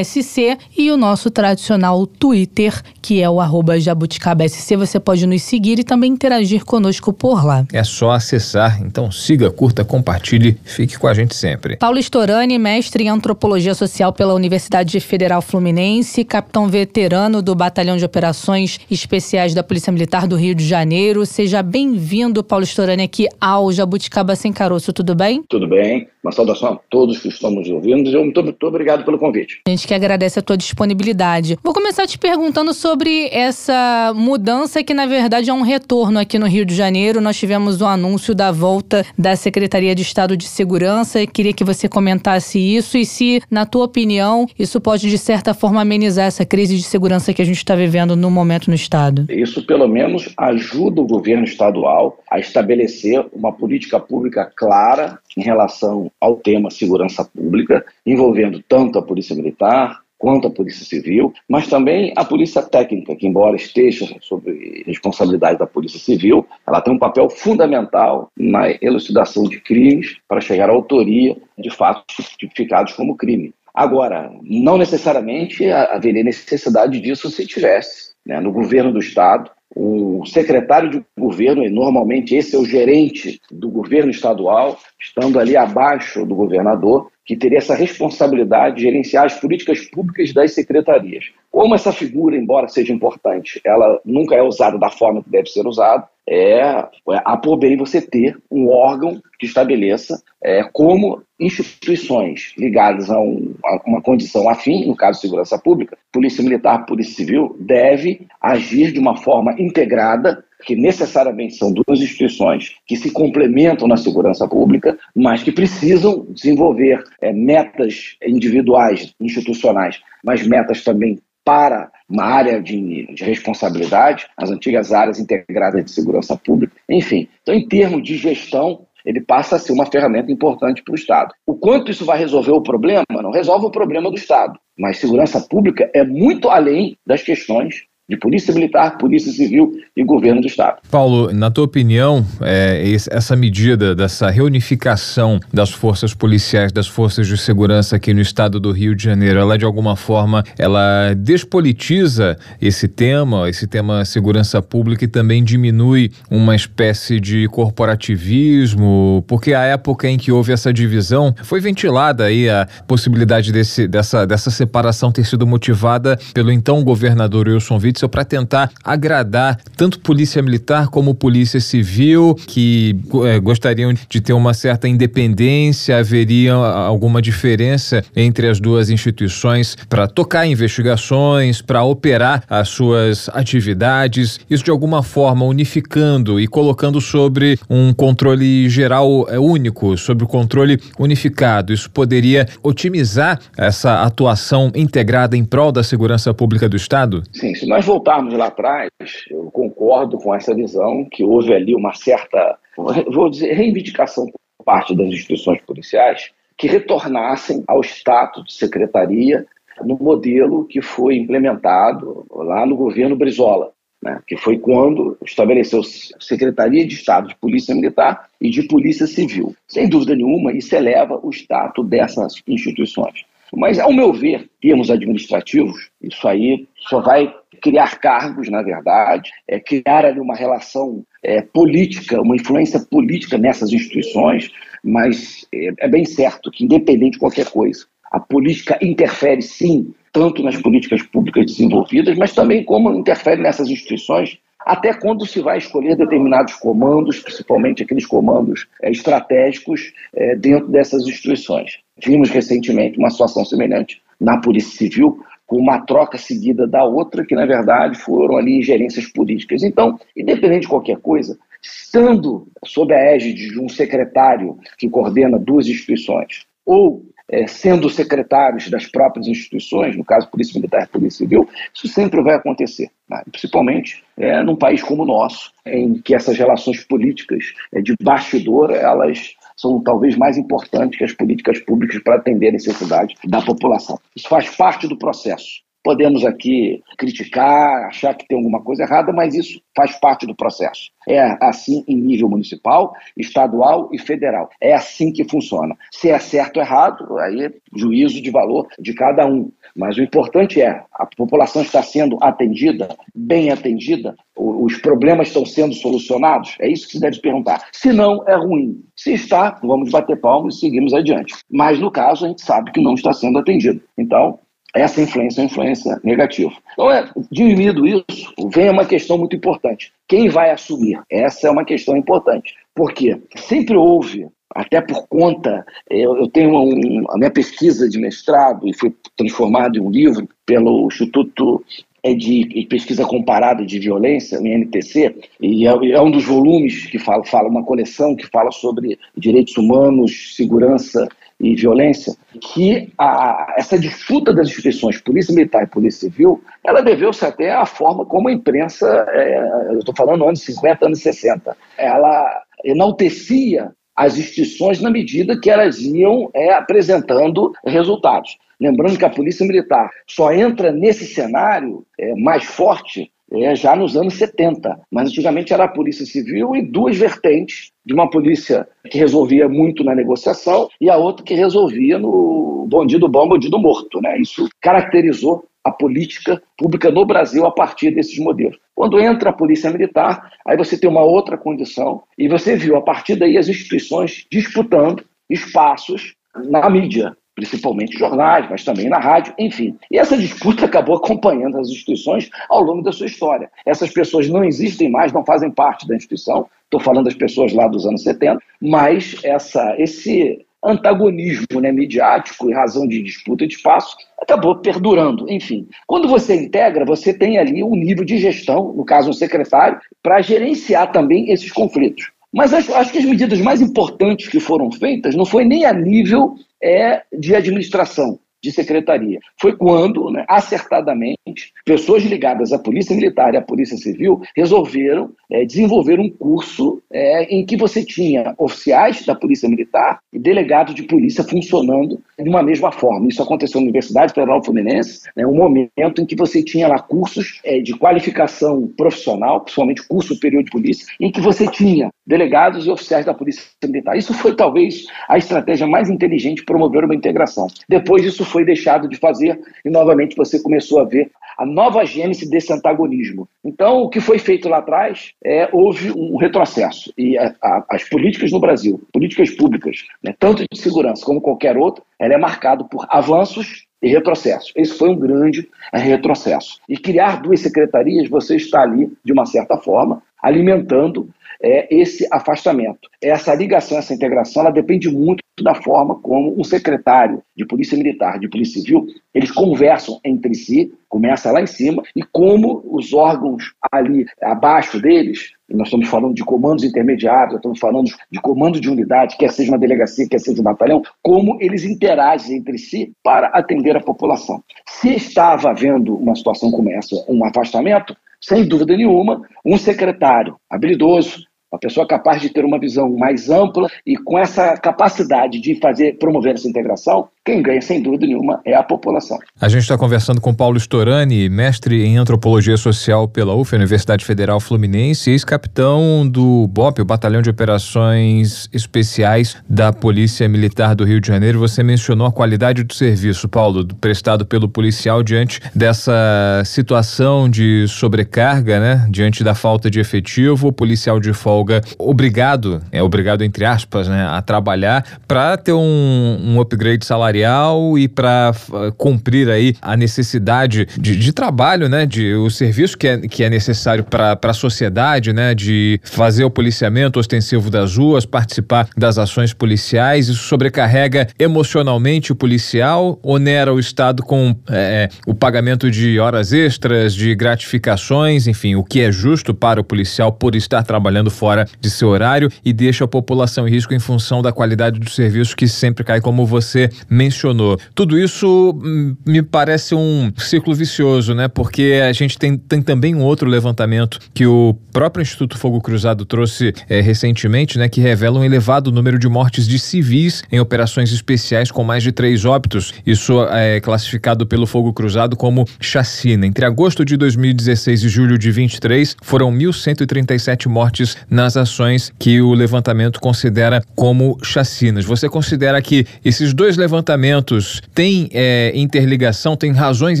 SC e o nosso tradicional Twitter, que é o arroba jabuticaba SC. Você pode nos seguir e também interagir conosco por lá. É só acessar, então siga, curta, compartilhe, fique com a gente sempre. Paulo Storani, mestre em Antropologia Social pela Universidade Federal Fluminense, capitão veterano do Batalhão de Operações Especiais da Polícia Militar do Rio de Janeiro. Seja bem-vindo, Paulo Storani, aqui ao Jabuticaba Sem Caroço, tudo bem? Tudo bem. Uma saudação a todos que estamos ouvindo. Eu muito, muito obrigado pelo convite. A gente que agradece a tua disponibilidade. Vou começar te perguntando sobre essa mudança que, na verdade, é um retorno aqui no Rio de Janeiro. Nós tivemos o anúncio da volta da Secretaria de Estado de Segurança. Queria que você comentasse isso e se, na tua opinião, isso pode, de certa forma, amenizar essa crise de segurança que a gente está vivendo no momento no Estado. Isso, pelo menos, ajuda o governo estadual a estabelecer uma política pública clara em relação ao tema segurança pública, envolvendo tanto a Polícia Militar quanto a Polícia Civil, mas também a Polícia Técnica, que embora esteja sob responsabilidade da Polícia Civil, ela tem um papel fundamental na elucidação de crimes para chegar à autoria de fatos tipificados como crime. Agora, não necessariamente haveria necessidade disso se tivesse né, no governo do Estado o secretário de governo, e normalmente esse é o gerente do governo estadual, estando ali abaixo do governador, que teria essa responsabilidade de gerenciar as políticas públicas das secretarias. Como essa figura, embora seja importante, ela nunca é usada da forma que deve ser usada, é, é a por bem você ter um órgão que estabeleça é, como instituições ligadas a, um, a, uma condição afim, no caso segurança pública, Polícia Militar, Polícia Civil, deve agir de uma forma integrada, que necessariamente são duas instituições que se complementam na segurança pública, mas que precisam desenvolver é, metas individuais, institucionais, mas metas também para uma área de, de, responsabilidade, as antigas áreas integradas de segurança pública, enfim. Então, em termos de gestão, ele passa a ser uma ferramenta importante para o Estado. O quanto isso vai resolver o problema? Não resolve o problema do Estado, mas segurança pública é muito além das questões de polícia militar, polícia civil e governo do estado. Paulo, na tua opinião, é, essa medida dessa reunificação das forças policiais, das forças de segurança aqui no estado do Rio de Janeiro, ela de alguma forma ela despolitiza esse tema, esse tema segurança pública e também diminui uma espécie de corporativismo, porque a época em que houve essa divisão foi ventilada aí a possibilidade desse, dessa, dessa separação ter sido motivada pelo então governador Wilson Para tentar agradar tanto polícia militar como polícia civil, que é, gostariam de ter uma certa independência, haveria alguma diferença entre as duas instituições para tocar investigações, para operar as suas atividades, isso de alguma forma unificando e colocando sobre um controle geral é, único, sobre o controle unificado. Isso poderia otimizar essa atuação integrada em prol da segurança pública do Estado? Sim, se nós voltarmos lá atrás, eu concordo com essa visão que houve ali uma certa, vou dizer, reivindicação por parte das instituições policiais que retornassem ao status de secretaria no modelo que foi implementado lá no governo Brizola, né, que foi quando estabeleceu Secretaria de Estado de Polícia Militar e de Polícia Civil. Sem dúvida nenhuma, isso eleva o status dessas instituições. Mas, ao meu ver, termos administrativos, isso aí só vai criar cargos, na verdade, é criar ali uma relação é, política, uma influência política nessas instituições, mas é, é bem certo que, independente de qualquer coisa, a política interfere sim, tanto nas políticas públicas desenvolvidas, mas também como interfere nessas instituições até quando se vai escolher determinados comandos, principalmente aqueles comandos é, estratégicos é, dentro dessas instituições. Vimos recentemente uma situação semelhante na Polícia Civil, com uma troca seguida da outra, que na verdade foram ali ingerências políticas. Então, independente de qualquer coisa, estando sob a égide de um secretário que coordena duas instituições, ou é, sendo secretários das próprias instituições, no caso Polícia Militar e Polícia Civil, isso sempre vai acontecer, né? principalmente é, num país como o nosso, em que essas relações políticas é, de bastidor, elas são talvez mais importantes que as políticas públicas para atender a necessidade da população. Isso faz parte do processo. Podemos aqui criticar, achar que tem alguma coisa errada, mas isso faz parte do processo. É assim em nível municipal, estadual e federal. É assim que funciona. Se é certo ou errado, aí é juízo de valor de cada um. Mas o importante é a população está sendo atendida, bem atendida, os problemas estão sendo solucionados. É isso que se deve perguntar. Se não, é ruim. Se está, vamos bater palmas e seguimos adiante. Mas no caso, a gente sabe que não está sendo atendido. Então, essa influência é uma influência negativa. Então, é, diminuído isso, vem uma questão muito importante. Quem vai assumir? Essa é uma questão importante. Porque sempre houve, até por conta, eu, eu tenho um, a minha pesquisa de mestrado e foi transformado em um livro pelo Instituto é de pesquisa comparada de violência, o INTC, e é, é, um dos volumes que fala, fala, uma coleção que fala sobre direitos humanos, segurança e violência, que a, essa disputa das instituições, polícia militar e polícia civil, ela deveu-se até à forma como a imprensa, é, eu estou falando anos 50, anos 60, ela enaltecia as instituições na medida que elas iam é, apresentando resultados. Lembrando que a polícia militar só entra nesse cenário é, mais forte é, já nos anos 70. Mas antigamente era a Polícia Civil e duas vertentes de uma polícia que resolvia muito na negociação e a outra que resolvia no bandido bom, bandido morto. Né? Isso caracterizou a política pública no Brasil a partir desses modelos. Quando entra a polícia militar, aí você tem uma outra condição e você viu a partir daí as instituições disputando espaços na mídia, principalmente jornais, mas também na rádio, enfim. E essa disputa acabou acompanhando as instituições ao longo da sua história. Essas pessoas não existem mais, não fazem parte da instituição, estou falando das pessoas lá dos anos 70, mas essa, esse antagonismo né, midiático e razão de disputa de espaço acabou perdurando. Enfim, quando você integra, você tem ali um nível de gestão, no caso um secretário, para gerenciar também esses conflitos. Mas acho, acho, que as medidas mais importantes que foram feitas não foi nem a nível é, de administração, de secretaria. Foi quando, né, acertadamente, pessoas ligadas à Polícia Militar e à Polícia Civil resolveram é, desenvolver um curso é, em que você tinha oficiais da Polícia Militar e delegados de polícia funcionando de uma mesma forma. Isso aconteceu na Universidade Federal Fluminense, né, um momento em que você tinha lá cursos é, de qualificação profissional, principalmente curso superior de polícia, em que você tinha delegados e oficiais da Polícia Militar. Isso foi talvez a estratégia mais inteligente promover uma integração. Depois isso foi deixado de fazer e novamente você começou a ver a nova gênese desse antagonismo. Então, o que foi feito lá atrás é houve um retrocesso e a, a, as políticas no Brasil, políticas públicas, né, tanto de segurança como qualquer outra, ela é marcado por avanços e retrocessos. Esse foi um grande retrocesso. E criar duas secretarias, você está ali, de uma certa forma, alimentando é, esse afastamento. Essa ligação, essa integração, ela depende muito da forma como um secretário de Polícia Militar, de Polícia Civil, eles conversam entre si, começa lá em cima, e como os órgãos ali abaixo deles, nós estamos falando de comandos intermediários, estamos falando de comando de unidade, quer seja uma delegacia, quer seja um batalhão, como eles interagem entre si para atender a população. Se estava havendo uma situação como essa, um afastamento, sem dúvida nenhuma, um secretário habilidoso, uma pessoa capaz de ter uma visão mais ampla e com essa capacidade de fazer promover essa integração, quem ganha, sem dúvida nenhuma, é a população. A gente está conversando com Paulo Storani, mestre em antropologia social pela UF, Universidade Federal Fluminense, ex-capitão do BOP, o Batalhão de Operações Especiais da Polícia Militar do Rio de Janeiro. Você mencionou a qualidade do serviço, Paulo, prestado pelo policial diante dessa situação de sobrecarga, né? Diante da falta de efetivo, o policial de folga obrigado, é obrigado entre aspas, né, a trabalhar para ter um, um, upgrade salarial e para cumprir aí a necessidade de, de, trabalho, né, de o serviço que é, que é necessário para a sociedade, né, de fazer o policiamento ostensivo das ruas, participar das ações policiais. Isso sobrecarrega emocionalmente o policial, onera o Estado com é, o pagamento de horas extras, de gratificações, enfim, o que é justo para o policial por estar trabalhando fora de seu horário e deixa a população em risco em função da qualidade do serviço que sempre cai, como você mencionou. Tudo isso hum, me parece um ciclo vicioso, né? Porque a gente tem, tem também um outro levantamento que o próprio Instituto Fogo Cruzado trouxe é, recentemente, né? Que revela um elevado número de mortes de civis em operações especiais com mais de três óbitos. Isso é classificado pelo Fogo Cruzado como chacina. Entre agosto de 2016 e julho de 23, foram 1.137 mortes nas ações que o levantamento considera como chacinas. Você considera que esses dois levantamentos têm é, interligação, têm razões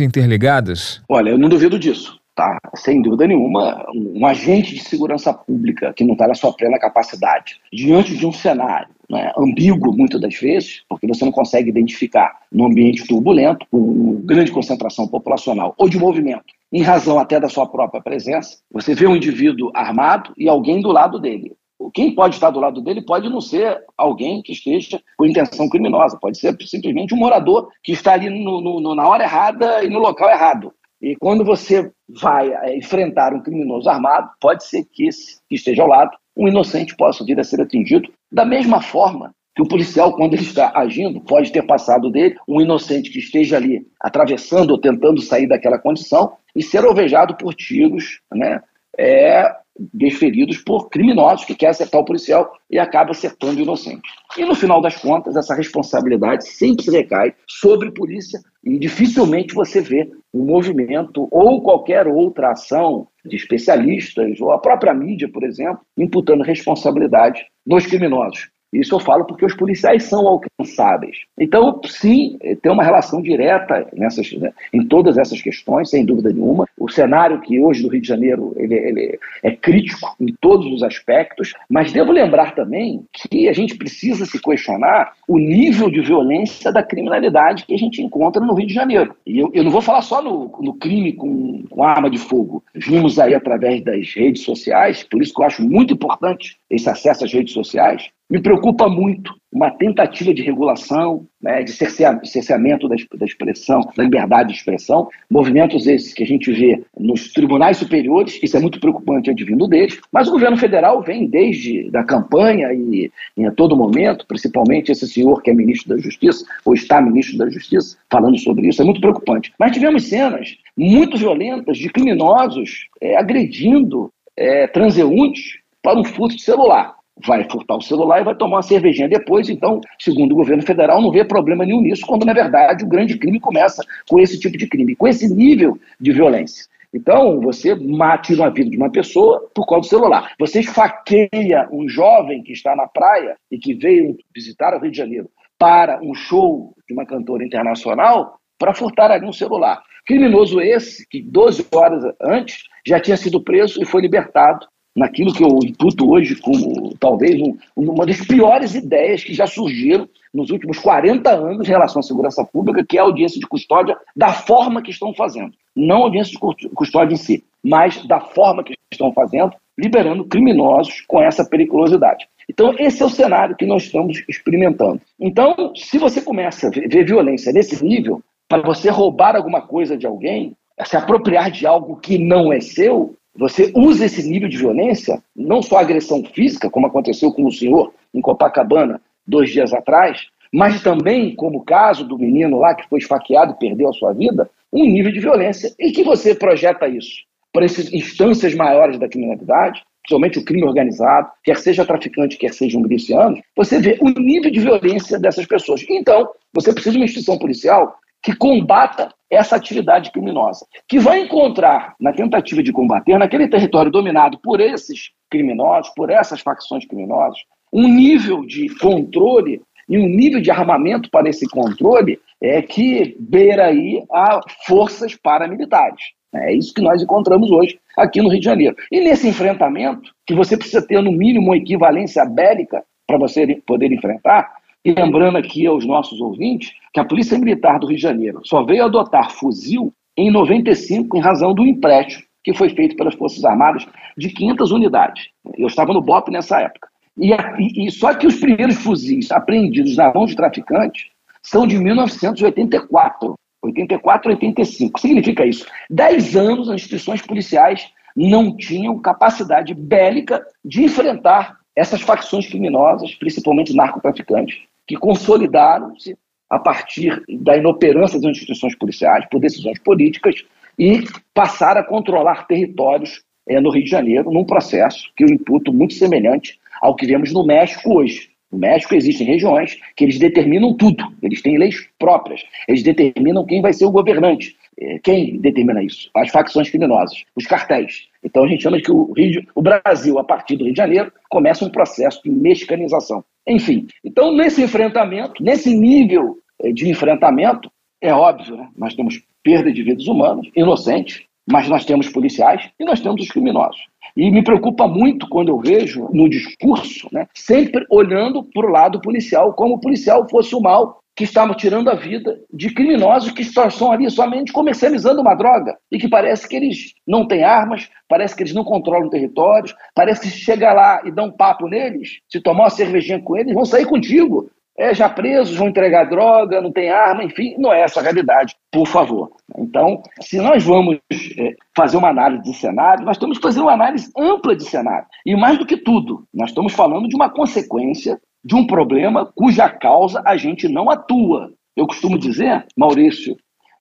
interligadas? Olha, eu não duvido disso. Tá, sem dúvida nenhuma, um agente de segurança pública que não está na sua plena capacidade, diante de um cenário né, ambíguo muitas das vezes, porque você não consegue identificar num ambiente turbulento, com grande concentração populacional ou de movimento, em razão até da sua própria presença, você vê um indivíduo armado e alguém do lado dele. Quem pode estar do lado dele pode não ser alguém que esteja com intenção criminosa, pode ser simplesmente um morador que está ali no, no, na hora errada e no local errado. E quando você vai é, enfrentar um criminoso armado, pode ser que esse que esteja ao lado, um inocente possa vir a ser atingido da mesma forma que o policial, quando ele está agindo, pode ter passado dele um inocente que esteja ali atravessando ou tentando sair daquela condição e ser alvejado por tiros, né? É, desferidos por criminosos que querem acertar o policial e acaba acertando o inocente. E no final das contas, essa responsabilidade sempre se recai sobre a polícia e dificilmente você vê um movimento ou qualquer outra ação de especialistas ou a própria mídia, por exemplo, imputando responsabilidade nos criminosos. Isso eu falo porque os policiais são alcançáveis. Então, sim, tem uma relação direta nessas, né, em todas essas questões, sem dúvida nenhuma. O cenário que hoje do Rio de Janeiro ele, ele é crítico em todos os aspectos, mas devo lembrar também que a gente precisa se questionar o nível de violência da criminalidade que a gente encontra no Rio de Janeiro. E eu, eu não vou falar só no, no crime com, com arma de fogo. Vimos aí através das redes sociais, por isso que eu acho muito importante esse acesso às redes sociais, me preocupa muito uma tentativa de regulação, né, de cerceamento da, da expressão, da liberdade de expressão, movimentos esses que a gente vê nos tribunais superiores, isso é muito preocupante advindo deles, mas o governo federal vem desde da campanha e, e a todo momento, principalmente esse senhor que é ministro da Justiça, ou está ministro da Justiça, falando sobre isso, é muito preocupante. Mas tivemos cenas muito violentas de criminosos é, agredindo é, transeuntes para um furto de celular vai furtar o celular e vai tomar uma cervejinha depois. Então, segundo o governo federal, não vê problema nenhum nisso, quando na verdade o grande crime começa com esse tipo de crime, com esse nível de violência. Então, você mate uma vida de uma pessoa por causa do celular. Você esfaqueia um jovem que está na praia e que veio visitar o Rio de Janeiro para um show de uma cantora internacional para furtar ali um celular. Criminoso esse que 12 horas antes já tinha sido preso e foi libertado naquilo que eu imputo hoje como talvez um, uma das piores ideias que já surgiram nos últimos 40 anos em relação à segurança pública, que é a audiência de custódia da forma que estão fazendo. Não a audiência de custódia em si, mas da forma que estão fazendo, liberando criminosos com essa periculosidade. Então, esse é o cenário que nós estamos experimentando. Então, se você começa a ver violência nesse nível, para você roubar alguma coisa de alguém, se apropriar de algo que não é seu, você usa esse nível de violência, não só agressão física, como aconteceu com o senhor em Copacabana dois dias atrás, mas também, como o caso do menino lá que foi esfaqueado e perdeu a sua vida, um nível de violência. E que você projeta isso para essas instâncias maiores da criminalidade, principalmente o crime organizado, quer seja traficante, quer seja um miliciano, você vê o nível de violência dessas pessoas. Então, você precisa de uma instituição policial que combata essa atividade criminosa, que vai encontrar, na tentativa de combater, naquele território dominado por esses criminosos, por essas facções criminosas, um nível de controle e um nível de armamento para esse controle é que beira aí a forças paramilitares. É isso que nós encontramos hoje aqui no Rio de Janeiro. E nesse enfrentamento, que você precisa ter no mínimo uma equivalência bélica para você poder enfrentar, e lembrando aqui aos nossos ouvintes que a Polícia Militar do Rio de Janeiro só veio adotar fuzil em 95 em razão do empréstimo que foi feito pelas Forças Armadas de 500 unidades. Eu estava no BOP nessa época. E, e, e só que os primeiros fuzis apreendidos na mão de traficantes são de 1984. 84 85. O que significa isso? Dez anos as instituições policiais não tinham capacidade bélica de enfrentar essas facções criminosas, principalmente narcotraficantes, que consolidaram-se a partir da inoperância das instituições policiais por decisões políticas e passaram a controlar territórios é, no Rio de Janeiro, num processo que eu imputo muito semelhante ao que vemos no México hoje. No México existem regiões que eles determinam tudo, eles têm leis próprias, eles determinam quem vai ser o governante. É, quem determina isso? As facções criminosas, os cartéis. Então a gente chama de que o, Rio, o Brasil, a partir do Rio de Janeiro, começa um processo de mexicanização. Enfim, então nesse enfrentamento, nesse nível é, de enfrentamento, é óbvio, né? nós temos perda de vidas humanas, inocentes, mas nós temos policiais e nós temos os criminosos. E me preocupa muito quando eu vejo no discurso, né, sempre olhando para o lado policial, como o policial fosse o mal que estava tirando a vida de criminosos que estão ali somente comercializando uma droga e que parece que eles não têm armas, parece que eles não controlam territórios, parece que se chega lá e dá um papo neles, se tomar uma cervejinha com eles, vão sair contigo é, já presos, vão entregar droga, não tem arma, enfim, não é essa a realidade, por favor. Então, se nós vamos é, fazer uma análise de cenário, nós temos que fazer uma análise ampla de cenário. E mais do que tudo, nós estamos falando de uma consequência de um problema cuja causa a gente não atua. Eu costumo dizer, Maurício,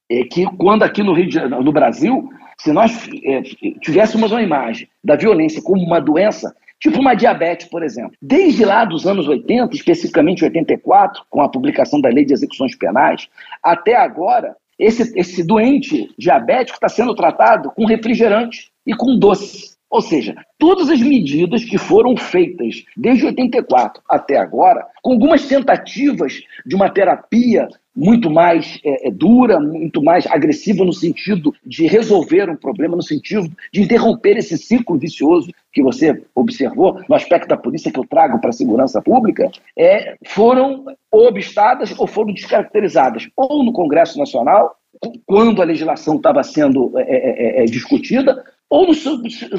é que quando aqui no, Janeiro, no Brasil, se nós é, tivéssemos uma imagem da violência como uma doença, Tipo uma diabetes, por exemplo. Desde lá dos anos 80, especificamente 84, com a publicação da Lei de Execuções Penais, até agora, esse, esse doente diabético está sendo tratado com refrigerante e com doce. Ou seja, todas as medidas que foram feitas desde 84 até agora, com algumas tentativas de uma terapia muito mais é, é, dura, muito mais agressiva no sentido de resolver um problema, no sentido de interromper esse ciclo vicioso que você observou no aspecto da polícia que eu trago para a segurança pública, é, foram obstadas ou foram descaracterizadas ou no Congresso Nacional, quando a legislação estava sendo é, é, é, é discutida, ou nos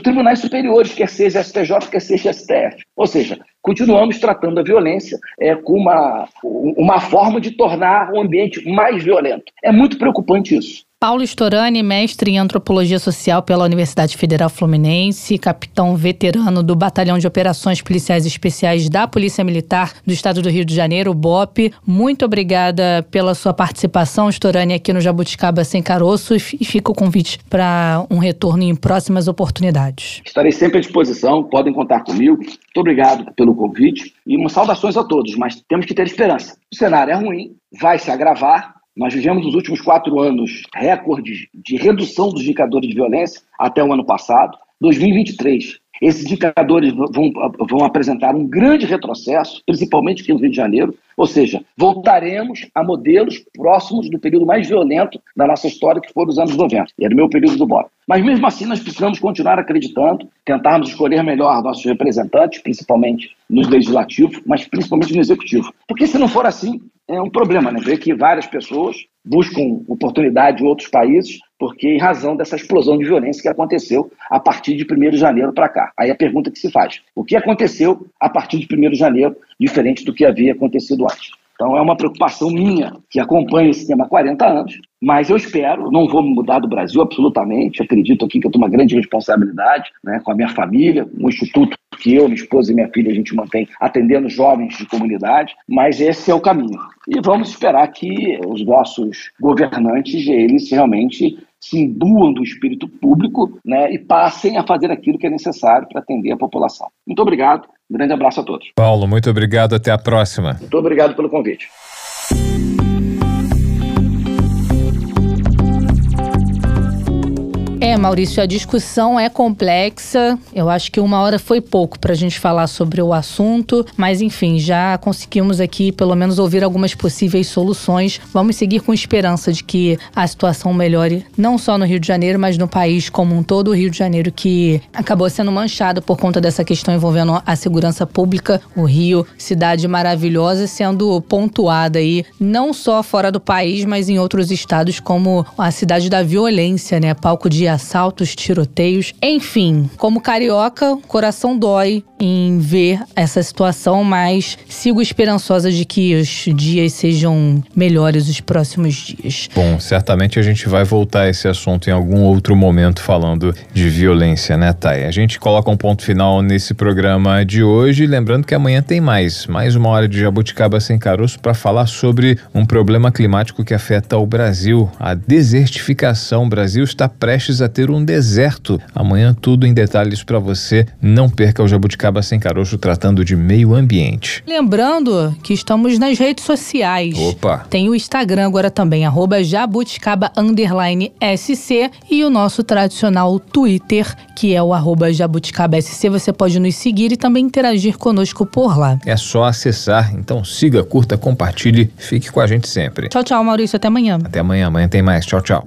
tribunais superiores, quer seja STJ, quer seja STF. Ou seja, continuamos tratando a violência é, com uma, uma forma de tornar o ambiente mais violento. É muito preocupante isso. Paulo Storani, mestre em antropologia social pela Universidade Federal Fluminense, capitão veterano do Batalhão de Operações Policiais Especiais da Polícia Militar do Estado do Rio de Janeiro, BOP. Muito obrigada pela sua participação, Storani, aqui no Jabuticaba Sem Caroço e fica o convite para um retorno em próximas oportunidades. Estarei sempre à disposição, podem contar comigo. Muito obrigado pelo convite e uma saudações a todos, mas temos que ter esperança. O cenário é ruim, vai se agravar, nós vivemos nos últimos quatro anos recordes de redução dos indicadores de violência até o ano passado. 2023, esses indicadores vão, vão apresentar um grande retrocesso, principalmente aqui no Rio de Janeiro, ou seja, voltaremos a modelos próximos do período mais violento da nossa história, que foi dos anos 90, e era o meu período do BOP. Mas mesmo assim, nós precisamos continuar acreditando, tentarmos escolher melhor nossos representantes, principalmente no legislativo, mas principalmente no executivo. Porque se não for assim, é um problema, né? Ver que várias pessoas buscam oportunidade em outros países porque em razão dessa explosão de violência que aconteceu a partir de 1 de janeiro para cá. Aí a pergunta que se faz, o que aconteceu a partir de 1 de janeiro, diferente do que havia acontecido antes? Então é uma preocupação minha, que acompanha esse tema há 40 anos, mas eu espero, não vou mudar do Brasil absolutamente, acredito aqui que eu tenho uma grande responsabilidade né, com a minha família, um instituto que eu, minha esposa e minha filha a gente mantém atendendo jovens de comunidade, mas esse é o caminho. E vamos esperar que os nossos governantes, eles realmente se imbuam do espírito público né, e passem a fazer aquilo que é necessário para atender a população. Muito obrigado, um grande abraço a todos. Paulo, muito obrigado, até a próxima. Muito obrigado pelo convite. É, Maurício, a discussão é complexa. Eu acho que uma hora foi pouco para a gente falar sobre o assunto, mas enfim, já conseguimos aqui pelo menos ouvir algumas possíveis soluções. Vamos seguir com esperança de que a situação melhore, não só no Rio de Janeiro, mas no país como um todo. O Rio de Janeiro que acabou sendo manchado por conta dessa questão envolvendo a segurança pública. O Rio, cidade maravilhosa, sendo pontuada aí não só fora do país, mas em outros estados como a cidade da violência, né? Palco de assaltos, tiroteios. Enfim, como carioca, o coração dói em ver essa situação, mas sigo esperançosa de que os dias sejam melhores os próximos dias. Bom, certamente a gente vai voltar a esse assunto em algum outro momento falando de violência, né, Thay? A gente coloca um ponto final nesse programa de hoje, lembrando que amanhã tem mais, mais uma hora de Jabuticaba sem caroço para falar sobre um problema climático que afeta o Brasil, a desertificação. O Brasil está prestes a ter um deserto. Amanhã tudo em detalhes para você. Não perca o Jabuticaba Sem Caroço tratando de meio ambiente. Lembrando que estamos nas redes sociais. Opa! Tem o Instagram agora também, arroba jabuticaba SC e o nosso tradicional Twitter, que é o arroba jabuticaba SC. Você pode nos seguir e também interagir conosco por lá. É só acessar, então siga, curta, compartilhe, fique com a gente sempre. Tchau, tchau, Maurício. Até amanhã. Até amanhã. Amanhã tem mais. Tchau, tchau.